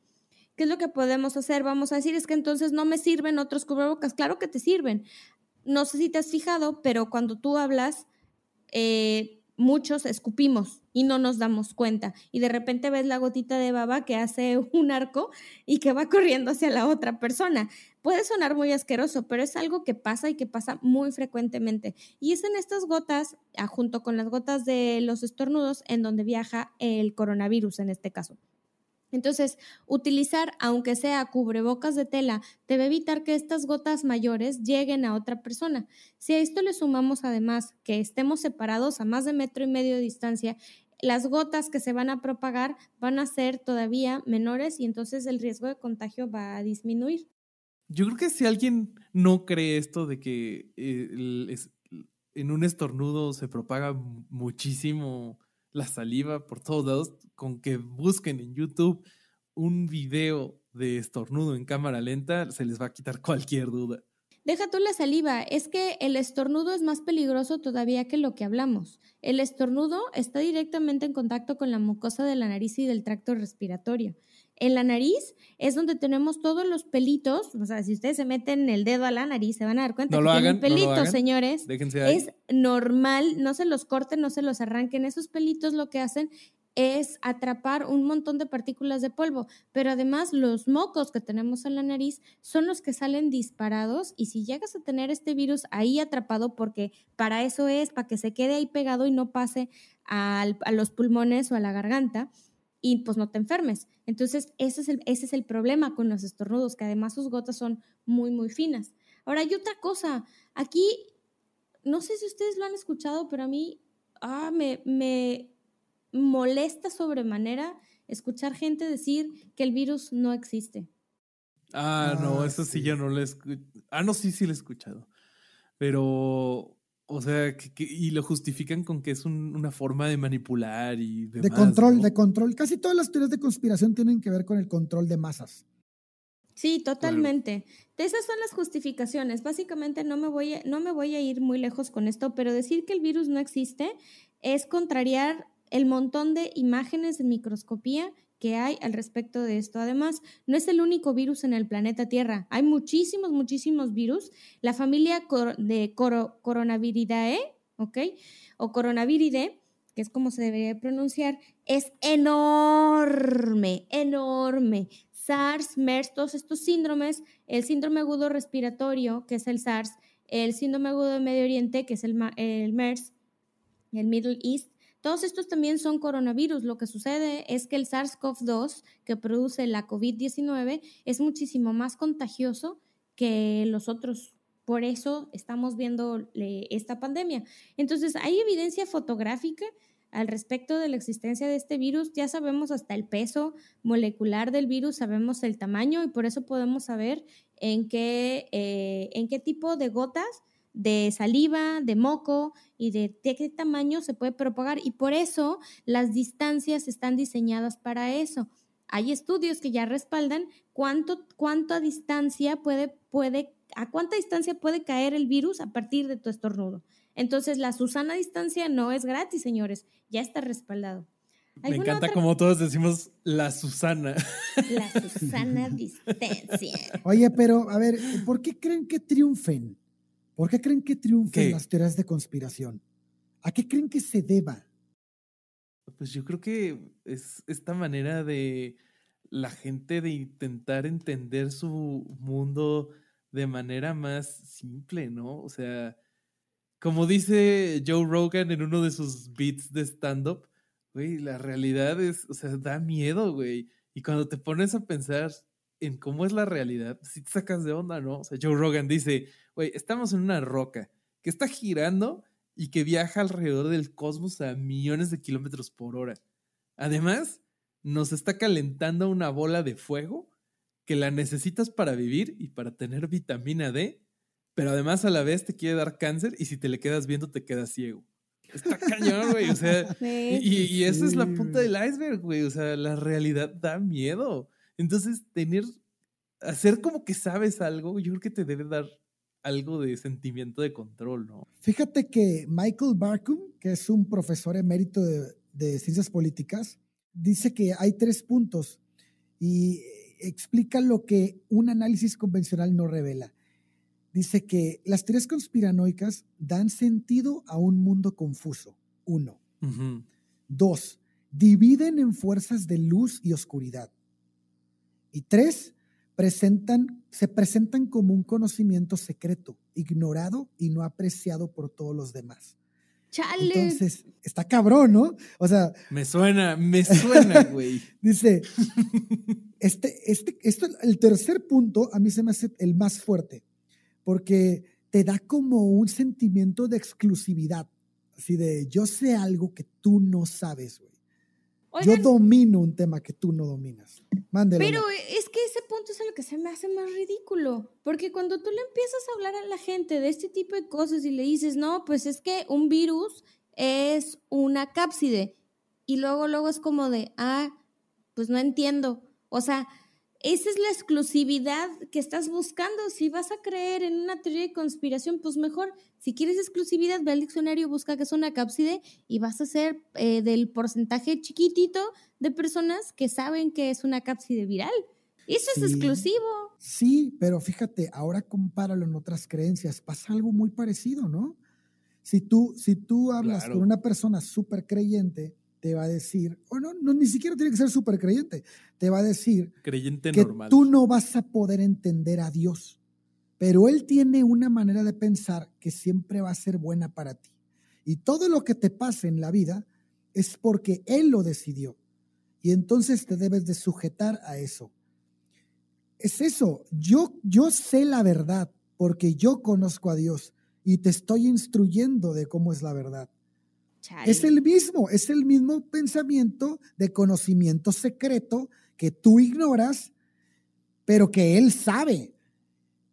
¿Qué es lo que podemos hacer? Vamos a decir, es que entonces no me sirven otros cubrebocas. Claro que te sirven. No sé si te has fijado, pero cuando tú hablas, eh, muchos escupimos y no nos damos cuenta. Y de repente ves la gotita de baba que hace un arco y que va corriendo hacia la otra persona. Puede sonar muy asqueroso, pero es algo que pasa y que pasa muy frecuentemente. Y es en estas gotas, ah, junto con las gotas de los estornudos, en donde viaja el coronavirus en este caso. Entonces, utilizar, aunque sea cubrebocas de tela, debe evitar que estas gotas mayores lleguen a otra persona. Si a esto le sumamos además que estemos separados a más de metro y medio de distancia, las gotas que se van a propagar van a ser todavía menores y entonces el riesgo de contagio va a disminuir. Yo creo que si alguien no cree esto de que eh, en un estornudo se propaga muchísimo la saliva por todos lados, con que busquen en YouTube un video de estornudo en cámara lenta, se les va a quitar cualquier duda. Deja tú la saliva, es que el estornudo es más peligroso todavía que lo que hablamos. El estornudo está directamente en contacto con la mucosa de la nariz y del tracto respiratorio. En la nariz es donde tenemos todos los pelitos, o sea, si ustedes se meten el dedo a la nariz se van a dar cuenta no que tienen pelitos, señores. Déjense ahí. Es normal, no se los corten, no se los arranquen. Esos pelitos lo que hacen es atrapar un montón de partículas de polvo, pero además los mocos que tenemos en la nariz son los que salen disparados y si llegas a tener este virus ahí atrapado, porque para eso es, para que se quede ahí pegado y no pase a los pulmones o a la garganta y pues no te enfermes. Entonces, ese es, el, ese es el problema con los estornudos, que además sus gotas son muy, muy finas. Ahora, hay otra cosa, aquí, no sé si ustedes lo han escuchado, pero a mí ah, me, me molesta sobremanera escuchar gente decir que el virus no existe. Ah, no, ah, eso sí, yo no lo he escuchado. Ah, no, sí, sí lo he escuchado. Pero, o sea, y lo justifican con que es una forma de manipular y De control, de control. Casi todas las teorías de conspiración tienen que ver con el control de masas. Sí, totalmente. Esas son las justificaciones. Básicamente no me, voy no me voy a ir muy lejos con esto, pero decir que el virus no existe es contrariar el montón de imágenes de microscopía que hay al respecto de esto. Además, no es el único virus en el planeta Tierra. Hay muchísimos, muchísimos virus. La familia de coronaviridae, ¿ok? O coronaviride, que es como se debería pronunciar, es enorme, enorme. SARS, MERS, todos estos síndromes, el síndrome agudo respiratorio, que es el SARS, el síndrome agudo de Medio Oriente, que es el, el MERS, el Middle East, todos estos también son coronavirus. Lo que sucede es que el SARS-CoV-2 que produce la COVID-19 es muchísimo más contagioso que los otros. Por eso estamos viendo esta pandemia. Entonces, hay evidencia fotográfica al respecto de la existencia de este virus. Ya sabemos hasta el peso molecular del virus, sabemos el tamaño y por eso podemos saber en qué, eh, en qué tipo de gotas de saliva, de moco y de, qué tamaño se puede propagar. Y por eso las distancias están diseñadas para eso. Hay estudios que ya respaldan cuánto, cuánta distancia puede, puede, a cuánta distancia puede caer el virus a partir de tu estornudo. Entonces, la Susana distancia no es gratis, señores, ya está respaldado. Me encanta como todos decimos la Susana. La Susana distancia. Oye, pero a ver, ¿por qué creen que triunfen? ¿Por qué creen que triunfen las teorías de conspiración? ¿A qué creen que se deba? Pues yo creo que es esta manera de la gente de intentar entender su mundo de manera más simple, ¿no? O sea, como dice Joe Rogan en uno de sus beats de stand-up, güey, la realidad es, o sea, da miedo, güey. Y cuando te pones a pensar en cómo es la realidad, si te sacas de onda, ¿no? O sea, Joe Rogan dice, güey, estamos en una roca que está girando y que viaja alrededor del cosmos a millones de kilómetros por hora. Además, nos está calentando una bola de fuego que la necesitas para vivir y para tener vitamina D, pero además a la vez te quiere dar cáncer y si te le quedas viendo te quedas ciego. Está cañón, güey. O sea, y, y, esa es la punta del iceberg, güey. O sea, la realidad da miedo. Entonces, tener, hacer como que sabes algo, yo creo que te debe dar algo de sentimiento de control, ¿no? Fíjate que Michael Barkum, que es un profesor emérito de, ciencias políticas, dice que hay tres puntos y explica lo que un análisis convencional no revela. Dice que las teorías conspiranoicas dan sentido a un mundo confuso. Uno. Dos, dividen en fuerzas de luz y oscuridad. Y tres, presentan, se presentan como un conocimiento secreto, ignorado y no apreciado por todos los demás. Chale. Entonces, está cabrón, ¿no? O sea. Me suena, me suena, güey. dice, este, este, esto, el tercer punto a mí se me hace el más fuerte, porque te da como un sentimiento de exclusividad, así de yo sé algo que tú no sabes, güey. Yo domino un tema que tú no dominas. Mándelo. Pero es que ese punto es lo que se me hace más ridículo. Porque cuando tú le empiezas a hablar a la gente de este tipo de cosas y le dices, no, pues es que un virus es una cápside. Y luego, luego es como de, ah, pues no entiendo. O sea, esa es la exclusividad que estás buscando. Si vas a creer en una teoría de conspiración, pues mejor, si quieres exclusividad, ve al diccionario, busca que es una cápside y vas a ser eh, del porcentaje chiquitito de personas que saben que es una cápside viral. Eso es exclusivo. Sí, pero fíjate, ahora compáralo en otras creencias. Pasa algo muy parecido, ¿no? Si tú, si tú hablas con una persona súper creyente, te va a decir, o no, no, ni siquiera tiene que ser súper creyente, te va a decir creyente que normal. tú no vas a poder entender a Dios, pero Él tiene una manera de pensar que siempre va a ser buena para ti. Y todo lo que te pase en la vida es porque Él lo decidió. Y entonces te debes de sujetar a eso. Es eso, yo, yo sé la verdad porque yo conozco a Dios y te estoy instruyendo de cómo es la verdad. Es el mismo, es el mismo pensamiento de conocimiento secreto que tú ignoras, pero que él sabe.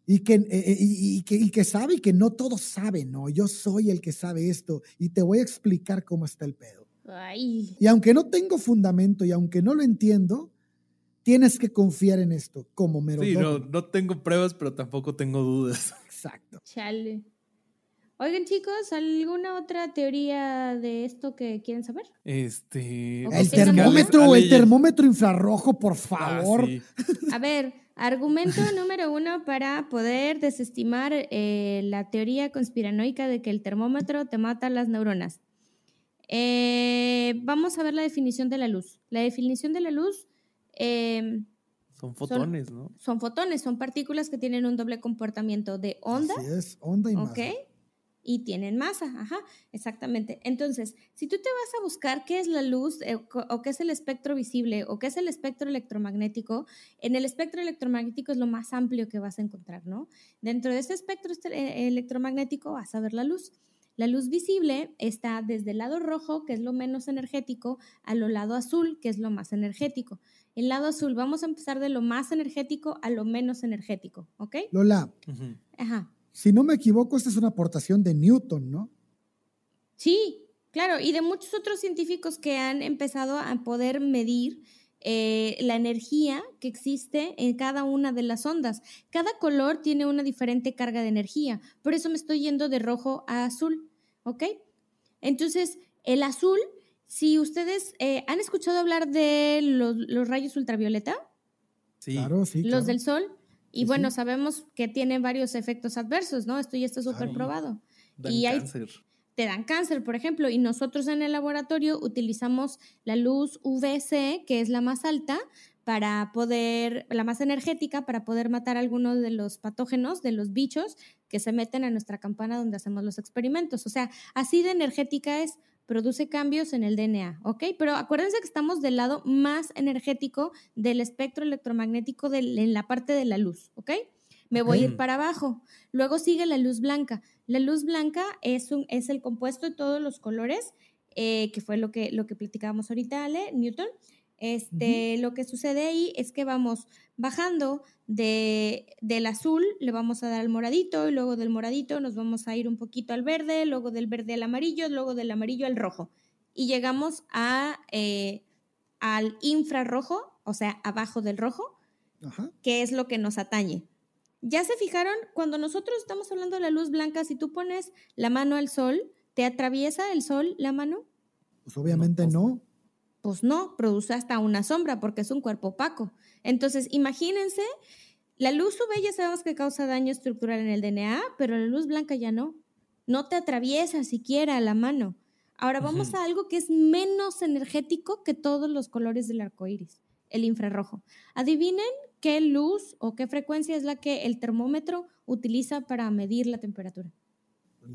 Y que, eh, eh, y, que, y que sabe y que no todos saben, ¿no? Yo soy el que sabe esto y te voy a explicar cómo está el pedo. Y aunque no tengo fundamento y aunque no lo entiendo, tienes que confiar en esto como mero. Sí, no, no tengo pruebas, pero tampoco tengo dudas. Exacto. Chale. Oigan, chicos, ¿alguna otra teoría de esto que quieren saber? Este. El termómetro, el termómetro infrarrojo, por ah, favor. A ver, argumento número uno para poder desestimar eh, la teoría conspiranoica de que el termómetro te mata las neuronas. Eh, vamos a ver la definición de la luz. La definición de la luz. Em, son fotones, ¿no? Son fotones, son partículas que tienen un doble comportamiento de onda. Así es, onda y masa. ¿Ok? Y tienen masa, ajá, exactamente. Entonces, si tú te vas a buscar qué es la luz eh, o qué es el espectro visible o qué es el espectro electromagnético, en el espectro electromagnético es lo más amplio que vas a encontrar, ¿no? Dentro de ese espectro eh, electromagnético vas a ver la luz. La luz visible está desde el lado rojo, que es lo menos energético, a lo lado azul, que es lo más energético. El lado azul, vamos a empezar de lo más energético a lo menos energético, ¿ok? Lola. Ajá. Si no me equivoco, esta es una aportación de Newton, ¿no? Sí, claro, y de muchos otros científicos que han empezado a poder medir eh, la energía que existe en cada una de las ondas. Cada color tiene una diferente carga de energía, por eso me estoy yendo de rojo a azul, ¿ok? Entonces, el azul, si ustedes eh, han escuchado hablar de los, rayos ultravioleta, sí. Claro, sí, los del sol, y bueno, sabemos que tiene varios efectos adversos, ¿no? Esto ya está súper probado. y hay, cáncer. Te dan cáncer, por ejemplo, y nosotros en el laboratorio utilizamos la luz UVC, que es la más alta, para poder, la más energética, para poder matar algunos de los patógenos, de los bichos que se meten a nuestra campana donde hacemos los experimentos. O sea, así de energética es produce cambios en el DNA, ¿ok? Pero acuérdense que estamos del lado más energético del espectro electromagnético en la parte de la luz, ¿ok? Me voy a ir para abajo. Luego sigue la luz blanca. La luz blanca es, un, es el compuesto de todos los colores, eh, que fue lo que, lo que platicábamos ahorita, Ale, Newton. Este, Lo que sucede ahí es que vamos bajando de, del azul, le vamos a dar al moradito y luego del moradito nos vamos a ir un poquito al verde, luego del verde al amarillo, luego del amarillo al rojo. Y llegamos a, eh, al infrarrojo, o sea, abajo del rojo, que es lo que nos atañe. ¿Ya se fijaron? Cuando nosotros estamos hablando de la luz blanca, si tú pones la mano al sol, ¿te atraviesa el sol la mano? Pues obviamente no. Pues pues no, produce hasta una sombra porque es un cuerpo opaco. Entonces, imagínense, la luz UV ya sabemos que causa daño estructural en el DNA, pero la luz blanca ya no. No te atraviesa siquiera la mano. Ahora vamos a algo que es menos energético que todos los colores del arco iris, el infrarrojo. Adivinen qué luz o qué frecuencia es la que el termómetro utiliza para medir la temperatura.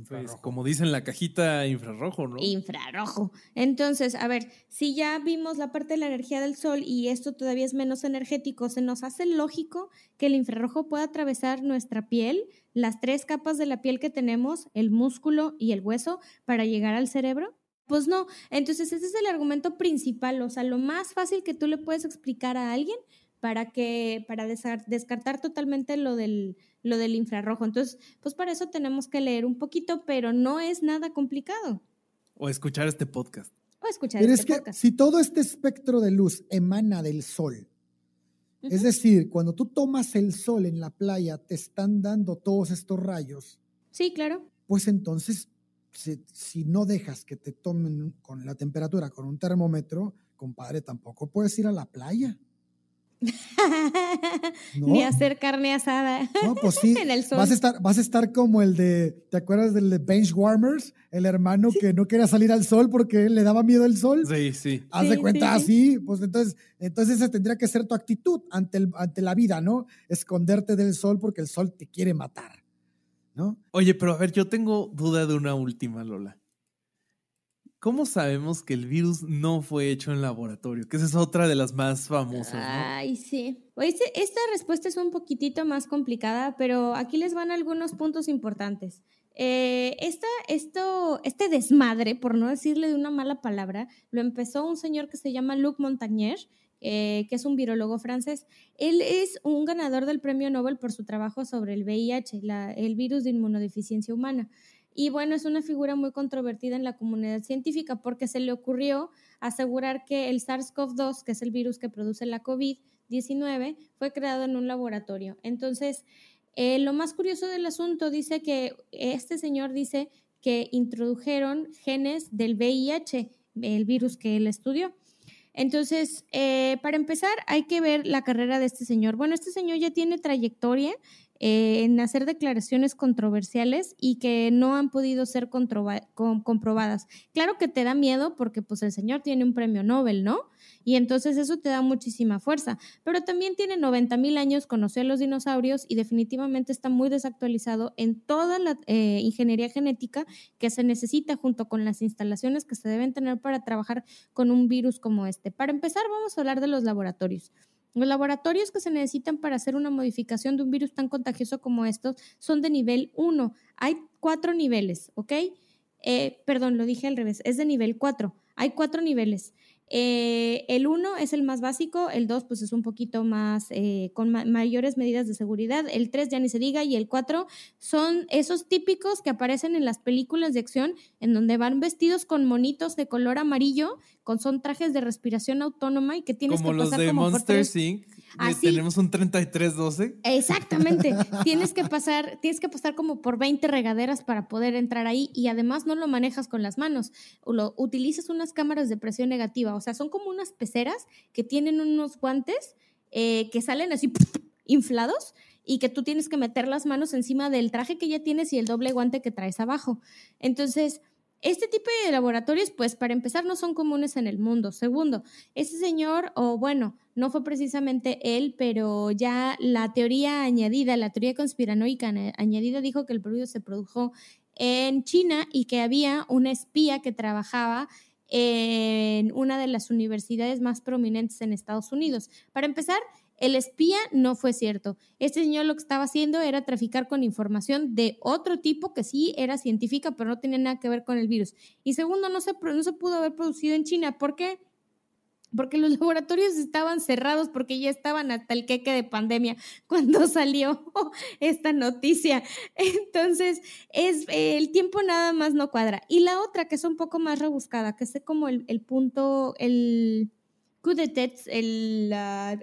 Pues, como dicen la cajita infrarrojo, ¿no? Infrarrojo. Entonces, a ver, si ya vimos la parte de la energía del sol y esto todavía es menos energético, ¿se nos hace lógico que el infrarrojo pueda atravesar nuestra piel, las tres capas de la piel que tenemos, el músculo y el hueso, para llegar al cerebro? Pues no. Entonces, ese es el argumento principal, o sea, lo más fácil que tú le puedes explicar a alguien para que para descartar totalmente lo del lo del infrarrojo. Entonces, pues para eso tenemos que leer un poquito, pero no es nada complicado. O escuchar este podcast. O escuchar pero este es que Si todo este espectro de luz emana del sol, Es decir, cuando tú tomas el sol en la playa, te están dando todos estos rayos. Sí, claro. Pues entonces, si, no dejas que te tomen con la temperatura con un termómetro, compadre, tampoco puedes ir a la playa. Ni hacer carne asada. No, pues sí. Vas a, estar, vas a estar como el de, ¿te acuerdas del de Bench Warmers? El hermano que no quería salir al sol porque le daba miedo el sol. Sí, sí. Haz de cuenta así, pues entonces, entonces esa tendría que ser tu actitud ante, el, ante la vida, ¿no? Esconderte del sol porque el sol te quiere matar, ¿no? Oye, pero a ver, yo tengo duda de una última, Lola. ¿Cómo sabemos que el virus no fue hecho en laboratorio? Que esa es otra de las más famosas. Ay, sí. esta respuesta es un poquitito más complicada, pero aquí les van algunos puntos importantes. Eh, esto, este desmadre, por no decirle de una mala palabra, lo empezó un señor que se llama Luc Montagnier, eh, que es un virólogo francés. Él es un ganador del premio Nobel por su trabajo sobre el VIH, el virus de inmunodeficiencia humana. Y bueno, es una figura muy controvertida en la comunidad científica porque se le ocurrió asegurar que el SARS-CoV-2, que es el virus que produce la COVID-19, fue creado en un laboratorio. Entonces, eh, lo más curioso del asunto dice que este señor dice que introdujeron genes del VIH, el virus que él estudió. Entonces, eh, para empezar, hay que ver la carrera de este señor. Bueno, este señor ya tiene trayectoria eh, en hacer declaraciones controversiales y que no han podido ser comprobadas. Claro que te da miedo porque pues el señor tiene un premio Nobel, ¿no? Y entonces eso te da muchísima fuerza, pero también tiene 90 mil años, conoció a los dinosaurios y definitivamente está muy desactualizado en toda la eh, ingeniería genética que se necesita junto con las instalaciones que se deben tener para trabajar con un virus como este. Para empezar, vamos a hablar de los laboratorios. Los laboratorios que se necesitan para hacer una modificación de un virus tan contagioso como estos son de nivel 1. Hay cuatro niveles, ¿ok? Eh, perdón, lo dije al revés, es de nivel 4. Hay cuatro niveles. Eh, el 1 es el más básico, el 2 pues es un poquito más eh, con mayores medidas de seguridad, el 3 ya ni se diga y el 4 son esos típicos que aparecen en las películas de acción en donde van vestidos con monitos de color amarillo, con son trajes de respiración autónoma y que tienes como que pasar los de Monster Inc. Tenemos un 3312. Exactamente. tienes que pasar, tienes que pasar como por 20 regaderas para poder entrar ahí y además no lo manejas con las manos, lo utilizas unas cámaras de presión negativa o sea, son como unas peceras que tienen unos guantes eh, que salen así inflados y que tú tienes que meter las manos encima del traje que ya tienes y el doble guante que traes abajo. Entonces, este tipo de laboratorios, pues para empezar, no son comunes en el mundo. Segundo, ese señor, o bueno, no fue precisamente él, pero ya la teoría añadida, la teoría conspiranoica añadida dijo que el virus se produjo en China y que había una espía que trabajaba en una de las universidades más prominentes en Estados Unidos. Para empezar, el espía no fue cierto. Este señor lo que estaba haciendo era traficar con información de otro tipo que sí era científica, pero no tenía nada que ver con el virus. Y segundo, no se, no se pudo haber producido en China. ¿Por qué? porque los laboratorios estaban cerrados porque ya estaban hasta el queque de pandemia cuando salió esta noticia. Entonces, es el tiempo nada más no cuadra. Y la otra, que es un poco más rebuscada, que es como el, punto, el de el,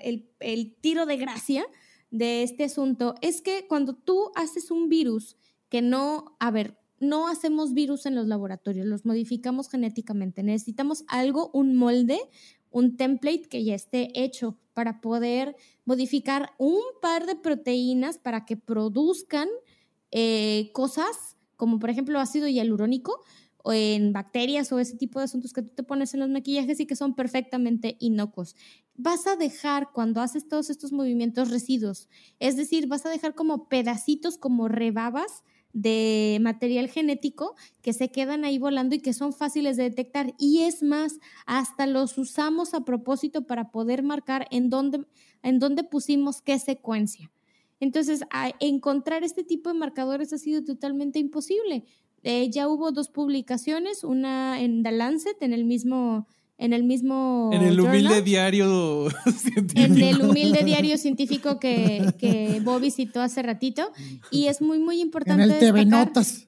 el, el tiro de gracia de este asunto, es que cuando tú haces un virus que no, a ver, no hacemos virus en los laboratorios, los modificamos genéticamente. Necesitamos algo, un molde, un template que ya esté hecho para poder modificar un par de proteínas para que produzcan eh, cosas como por ejemplo ácido hialurónico o en bacterias o ese tipo de asuntos que tú te pones en los maquillajes y que son perfectamente inocuos. Vas a dejar cuando haces todos estos movimientos residuos, es decir, vas a dejar como pedacitos, como rebabas de material genético que se quedan ahí volando y que son fáciles de detectar. Y es más, hasta los usamos a propósito para poder marcar en dónde, en dónde pusimos qué secuencia. Entonces, encontrar este tipo de marcadores ha sido totalmente imposible. Eh, ya hubo dos publicaciones, una en The Lancet, en el mismo en el mismo. En el humilde diario científico. En el humilde diario científico que, que Bobby citó hace ratito. Y es muy, muy importante. En el TV Notas.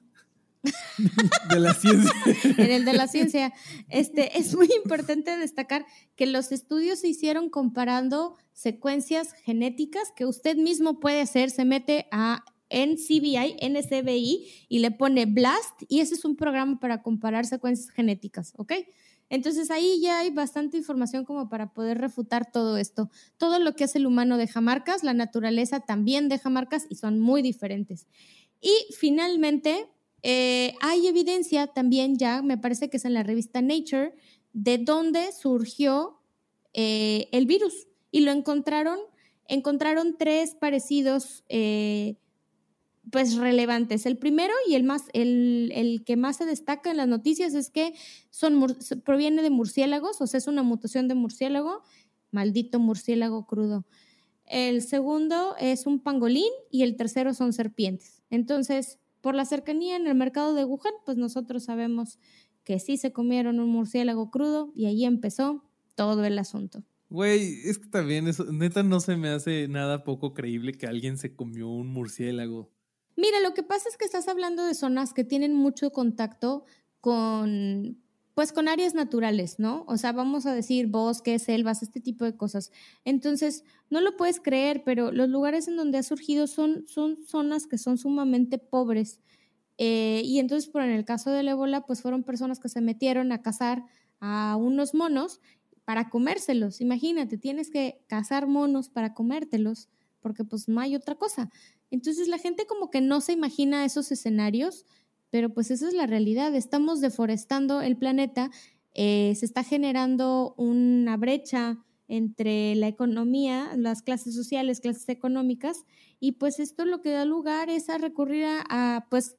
de la ciencia. en el de la ciencia. Este, es muy importante destacar que los estudios se hicieron comparando secuencias genéticas que usted mismo puede hacer. Se mete a NCBI, NCBI y le pone BLAST y ese es un programa para comparar secuencias genéticas, ¿ok? Entonces ahí ya hay bastante información como para poder refutar todo esto. Todo lo que hace el humano deja marcas, la naturaleza también deja marcas y son muy diferentes. Y finalmente, eh, hay evidencia también ya, me parece que es en la revista Nature, de dónde surgió eh, el virus. Y lo encontraron, encontraron tres parecidos eh, pues relevantes. El primero y el más, el, que más se destaca en las noticias es que son, proviene de murciélagos, o sea, es una mutación de murciélago, maldito murciélago crudo. El segundo es un pangolín y el tercero son serpientes. Entonces, por la cercanía en el mercado de Wuhan, pues nosotros sabemos que sí se comieron un murciélago crudo y ahí empezó todo el asunto. Güey, es que también eso, neta no se me hace nada poco creíble que alguien se comió un murciélago. Mira, lo que pasa es que estás hablando de zonas que tienen mucho contacto con, pues con áreas naturales, ¿no? O sea, vamos a decir bosques, selvas, este tipo de cosas. Entonces, no lo puedes creer, pero los lugares en donde ha surgido son, son zonas que son sumamente pobres. Eh, y entonces, por en el caso del ébola, pues fueron personas que se metieron a cazar a unos monos para comérselos. Imagínate, tienes que cazar monos para comértelos, porque pues no hay otra cosa. Entonces la gente como que no se imagina esos escenarios, pero pues esa es la realidad. Estamos deforestando el planeta, eh, se está generando una brecha entre la economía, las clases sociales, clases económicas, y pues esto lo que da lugar es a recurrir a, pues,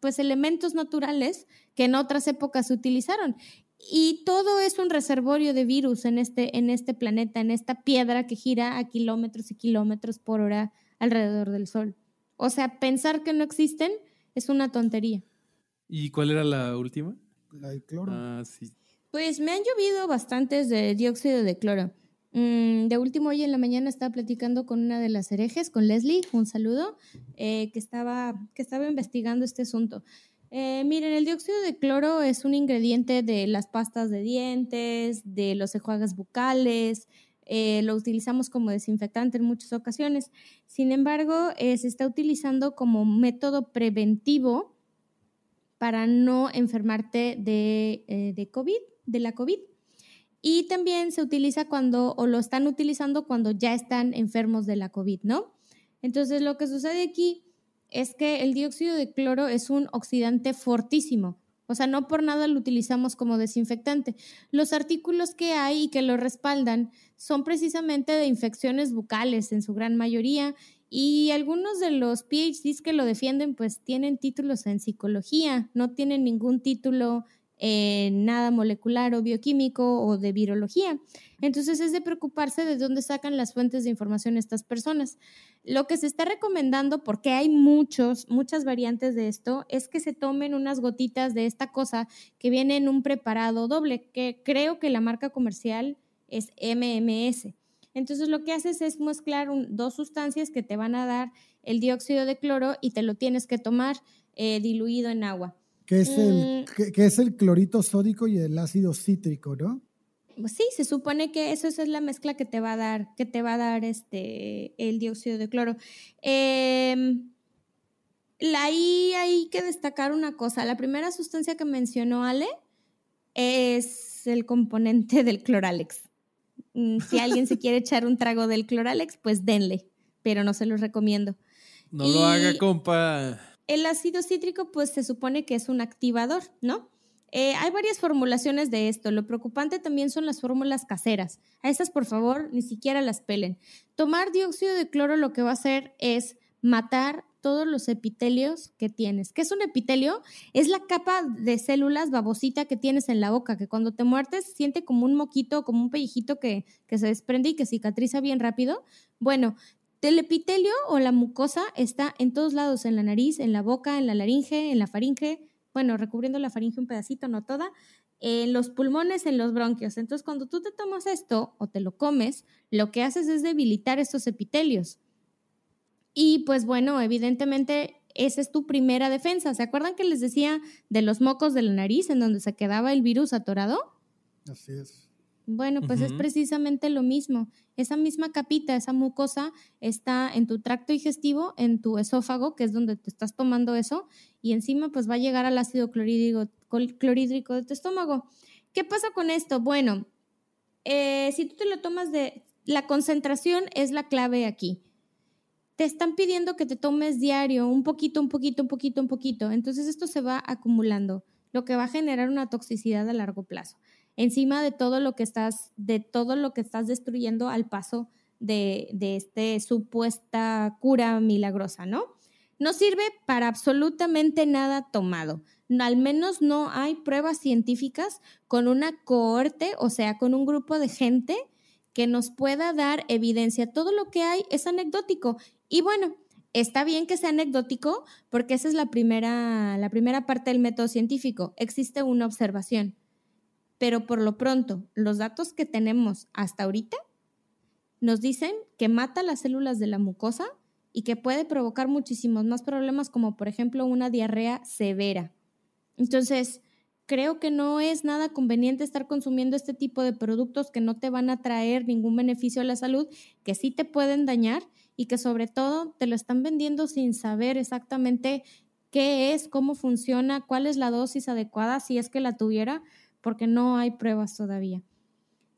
pues elementos naturales que en otras épocas se utilizaron. Y todo es un reservorio de virus en este, en este planeta, en esta piedra que gira a kilómetros y kilómetros por hora alrededor del Sol. O sea, pensar que no existen es una tontería. ¿Y cuál era la última? La de cloro. Ah, sí. Pues me han llovido bastantes de dióxido de cloro. Mm, de último, hoy en la mañana estaba platicando con una de las herejes, con Leslie, un saludo, eh, que, estaba, que estaba investigando este asunto. Eh, miren, el dióxido de cloro es un ingrediente de las pastas de dientes, de los enjuagues bucales, eh, lo utilizamos como desinfectante en muchas ocasiones. Sin embargo, eh, se está utilizando como método preventivo para no enfermarte de, eh, de COVID, de la COVID. Y también se utiliza cuando, o lo están utilizando cuando ya están enfermos de la COVID, ¿no? Entonces, lo que sucede aquí es que el dióxido de cloro es un oxidante fortísimo. O sea, no por nada lo utilizamos como desinfectante. Los artículos que hay y que lo respaldan son precisamente de infecciones bucales en su gran mayoría y algunos de los PhDs que lo defienden pues tienen títulos en psicología, no tienen ningún título en nada molecular o bioquímico o de virología. Entonces es de preocuparse de dónde sacan las fuentes de información estas personas. Lo que se está recomendando, porque hay muchos, muchas variantes de esto, es que se tomen unas gotitas de esta cosa que viene en un preparado doble, que creo que la marca comercial es MMS. Entonces lo que haces es mezclar dos sustancias que te van a dar el dióxido de cloro y te lo tienes que tomar eh, diluido en agua. Que es, el, mm. que es el clorito sódico y el ácido cítrico, ¿no? Pues sí, se supone que eso, es la mezcla que te va a dar, que te va a dar este, el dióxido de cloro. Em, ahí hay que destacar una cosa. La primera sustancia que mencionó Ale es el componente del cloralex. Mm, si alguien se quiere echar un trago del cloralex, pues denle, pero no se los recomiendo. No lo haga, compa. El ácido cítrico, pues se supone que es un activador, ¿no? Eh, hay varias formulaciones de esto. Lo preocupante también son las fórmulas caseras. A esas, por favor, ni siquiera las pelen. Tomar dióxido de cloro lo que va a hacer es matar todos los epitelios que tienes. ¿Qué es un epitelio? Es la capa de células babosita que tienes en la boca, que cuando te muertes siente como un moquito, como un pellejito que, que se desprende y que cicatriza bien rápido. Bueno, el epitelio o la mucosa está en todos lados, en la nariz, en la boca, en la laringe, en la faringe, bueno, recubriendo la faringe un pedacito, no toda, en los pulmones, en los bronquios. Entonces, cuando tú te tomas esto o te lo comes, lo que haces es debilitar estos epitelios. Y pues bueno, evidentemente esa es tu primera defensa. ¿Se acuerdan que les decía de los mocos de la nariz en donde se quedaba el virus atorado? Así es. Bueno, pues es precisamente lo mismo. Esa misma capita, esa mucosa, está en tu tracto digestivo, en tu esófago, que es donde te estás tomando eso, y encima pues va a llegar al ácido clorhídrico, clorhídrico de tu estómago. ¿Qué pasa con esto? Bueno, eh, si tú te lo tomas de... La concentración es la clave aquí. Te están pidiendo que te tomes diario un poquito, un poquito, un poquito, un poquito. Entonces esto se va acumulando, lo que va a generar una toxicidad a largo plazo encima de todo lo que estás, de todo lo que estás destruyendo al paso de, de esta supuesta cura milagrosa, ¿no? No sirve para absolutamente nada tomado. Al menos no hay pruebas científicas con una cohorte, o sea, con un grupo de gente que nos pueda dar evidencia. Todo lo que hay es anecdótico. Y bueno, está bien que sea anecdótico porque esa es la primera, la primera parte del método científico. Existe una observación. Pero por lo pronto, los datos que tenemos hasta ahorita nos dicen que mata las células de la mucosa y que puede provocar muchísimos más problemas, como por ejemplo una diarrea severa. Entonces, creo que no es nada conveniente estar consumiendo este tipo de productos que no te van a traer ningún beneficio a la salud, que sí te pueden dañar y que sobre todo te lo están vendiendo sin saber exactamente qué es, cómo funciona, cuál es la dosis adecuada, si es que la tuviera, porque no hay pruebas todavía.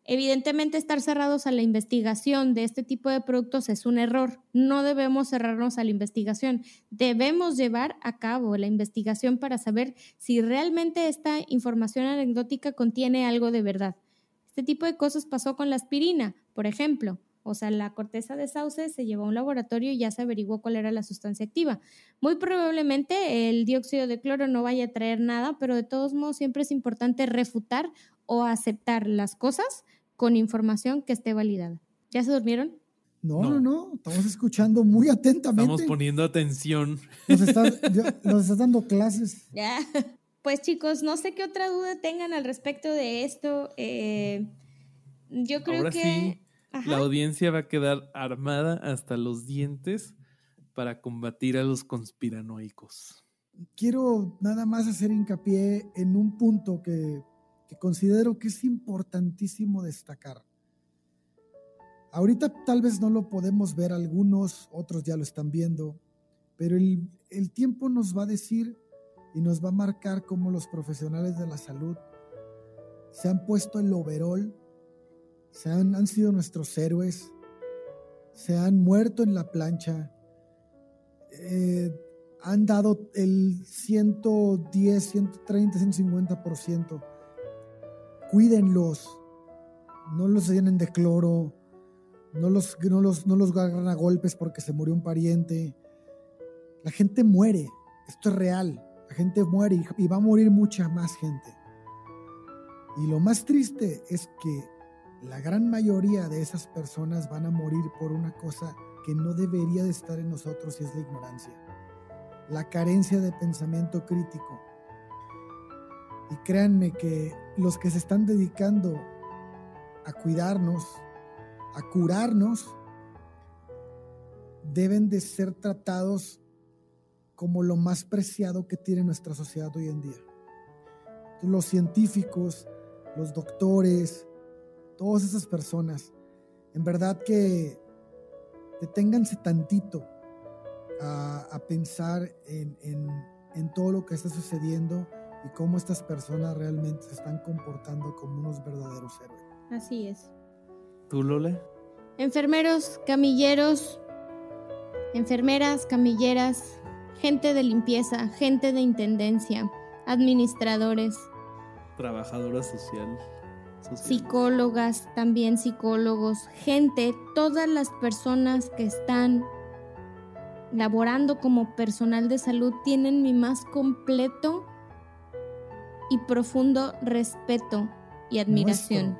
Evidentemente, estar cerrados a la investigación de este tipo de productos es un error. No debemos cerrarnos a la investigación. Debemos llevar a cabo la investigación para saber si realmente esta información anecdótica contiene algo de verdad. Este tipo de cosas pasó con la aspirina, por ejemplo. O sea, la corteza de sauce se llevó a un laboratorio y ya se averiguó cuál era la sustancia activa. Muy probablemente el dióxido de cloro no vaya a traer nada, pero de todos modos siempre es importante refutar o aceptar las cosas con información que esté validada. ¿Ya se durmieron? No, no, no, estamos escuchando muy atentamente. Estamos poniendo atención. Nos estás, dando clases. Ya. Pues chicos, no sé qué otra duda tengan al respecto de esto. Eh, yo creo que... La audiencia va a quedar armada hasta los dientes para combatir a los conspiranoicos. Quiero nada más hacer hincapié en un punto que, considero que es importantísimo destacar. Ahorita tal vez no lo podemos ver algunos, otros ya lo están viendo, pero el, el tiempo nos va a decir y nos va a marcar cómo los profesionales de la salud se han puesto el overall se han, sido nuestros héroes, se han muerto en la plancha, eh, han dado el 110, 130, 150%. Cuídenlos, no los llenen de cloro, no los, no los, no los agarran a golpes porque se murió un pariente. La gente muere, esto es real, la gente muere y va a morir mucha más gente. Y lo más triste es que la gran mayoría de esas personas van a morir por una cosa que no debería de estar en nosotros y es la ignorancia, la carencia de pensamiento crítico. Y créanme que los que se están dedicando a cuidarnos, a curarnos, deben de ser tratados como lo más preciado que tiene nuestra sociedad hoy en día. Los científicos, los doctores, todas esas personas, en verdad que deténganse tantito a, pensar en, en, todo lo que está sucediendo y cómo estas personas realmente se están comportando como unos verdaderos héroes. Así es. ¿Tú, Lola? Enfermeros, camilleros, enfermeras, camilleras, gente de limpieza, gente de intendencia, administradores. Trabajadora social psicólogas, también psicólogos, gente, todas las personas que están laborando como personal de salud tienen mi más completo y profundo respeto y admiración.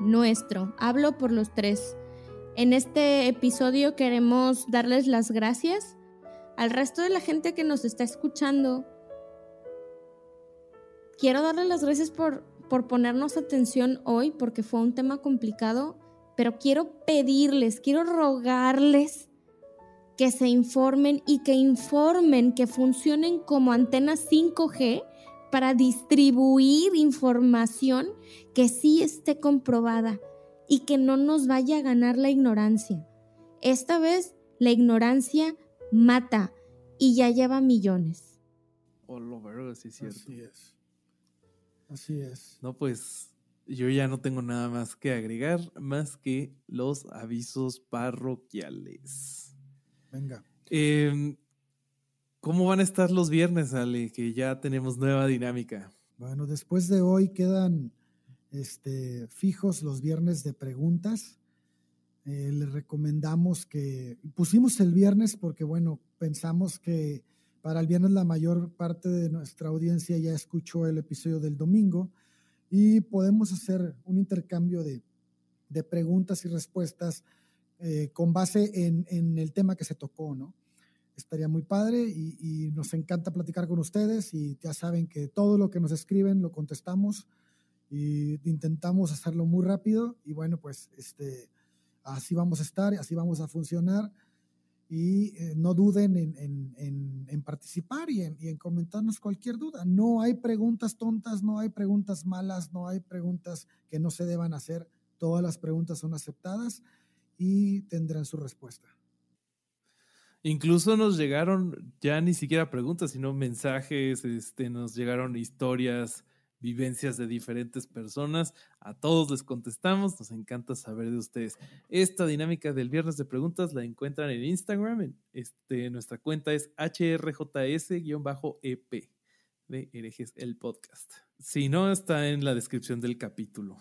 Nuestro. Hablo por los tres. En este episodio queremos darles las gracias al resto de la gente que nos está escuchando. Quiero darles las gracias por por ponernos atención hoy, porque fue un tema complicado, pero quiero pedirles, quiero rogarles que se informen y que informen, que funcionen como antenas 5G para distribuir información que sí esté comprobada y que no nos vaya a ganar la ignorancia. Esta vez la ignorancia mata y ya lleva millones. Oh, lo vergo, sí es cierto. Así es. Así es. No, pues yo ya no tengo nada más que agregar, más que los avisos parroquiales. Venga. Em, ¿Cómo van a estar los viernes, Ale? Que ya tenemos nueva dinámica. Bueno, después de hoy quedan este, fijos los viernes de preguntas. Eh, les recomendamos que pusimos el viernes porque, bueno, pensamos que para el viernes la mayor parte de nuestra audiencia ya escuchó el episodio del domingo y podemos hacer un intercambio de, de preguntas y respuestas eh, con base en, en, el tema que se tocó, ¿no? Estaría muy padre y, y, nos encanta platicar con ustedes y ya saben que todo lo que nos escriben lo contestamos y intentamos hacerlo muy rápido y bueno, pues este, así vamos a estar, así vamos a funcionar y eh, no duden en, en, en participar y, y en, comentarnos cualquier duda. No hay preguntas tontas, no hay preguntas malas, no hay preguntas que no se deban hacer. Todas las preguntas son aceptadas y tendrán su respuesta. Incluso nos llegaron ya ni siquiera preguntas, sino mensajes, este, nos llegaron historias, vivencias de diferentes personas. A todos les contestamos, nos encanta saber de ustedes. Esta dinámica del viernes de preguntas la encuentran en Instagram. Este, nuestra cuenta es hrjs-ep de herejes el podcast. Si no, está en la descripción del capítulo.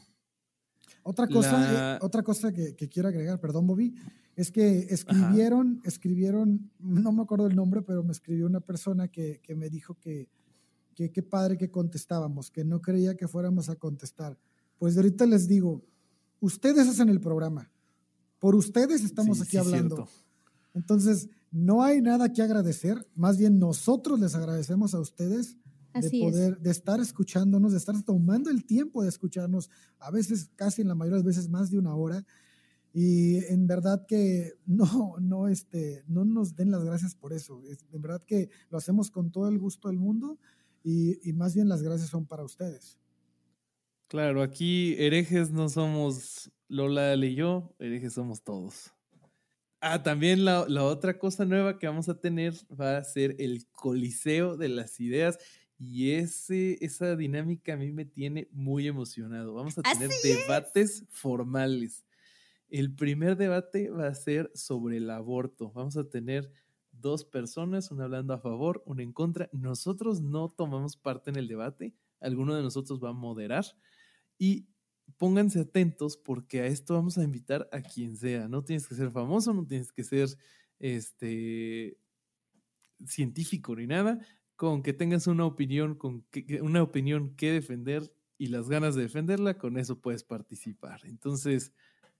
Otra cosa, la... eh, otra cosa que, que, quiero agregar, perdón, Bobby, es que escribieron, Ajá. escribieron, no me acuerdo el nombre, pero me escribió una persona que, que me dijo que, que qué padre que contestábamos, que no creía que fuéramos a contestar. Pues ahorita les digo, ustedes hacen el programa, por ustedes estamos sí, aquí sí, hablando. Cierto. Entonces, no hay nada que agradecer, más bien nosotros les agradecemos a ustedes Así de poder, es. de estar escuchándonos, de estar tomando el tiempo de escucharnos, a veces, casi en la mayoría de las veces, más de una hora. Y en verdad que no, no, este, no nos den las gracias por eso. Es, en verdad que lo hacemos con todo el gusto del mundo y, y más bien las gracias son para ustedes. Claro, aquí herejes no somos Lola y yo, herejes somos todos. Ah, también la, la, otra cosa nueva que vamos a tener va a ser el Coliseo de las Ideas. Y ese, esa dinámica a mí me tiene muy emocionado. Vamos a tener Así debates es. formales. El primer debate va a ser sobre el aborto. Vamos a tener dos personas, una hablando a favor, una en contra. Nosotros no tomamos parte en el debate. Alguno de nosotros va a moderar. Y pónganse atentos porque a esto vamos a invitar a quien sea. No tienes que ser famoso, no tienes que ser este científico ni nada. Con que tengas una opinión, con que, una opinión que defender y las ganas de defenderla, con eso puedes participar. Entonces,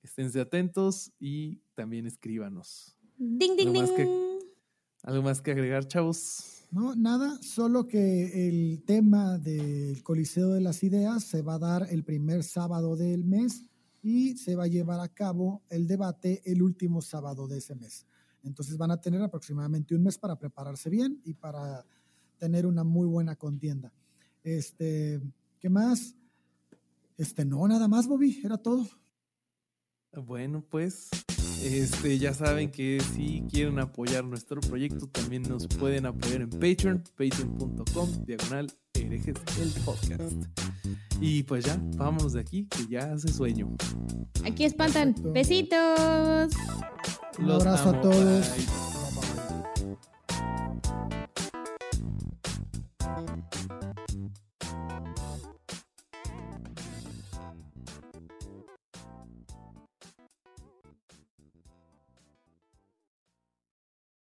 esténse atentos y también escríbanos. Ding, ding, ¿Algo ding. que, ¿Algo más que agregar, chavos? No, nada, solo que el tema del Coliseo de las Ideas se va a dar el primer sábado del mes y se va a llevar a cabo el debate el último sábado de ese mes. Entonces van a tener aproximadamente un mes para prepararse bien y para tener una muy buena contienda. Este, ¿qué más? Este, no, nada más, Bobby, era todo. Bueno, pues este, ya saben que si quieren apoyar nuestro proyecto, también nos pueden apoyar en Patreon, patreon.com, diagonal herejes el podcast. Y pues ya, vámonos de aquí, que ya hace sueño. Aquí espantan. Besitos. Un abrazo a todos. Bye.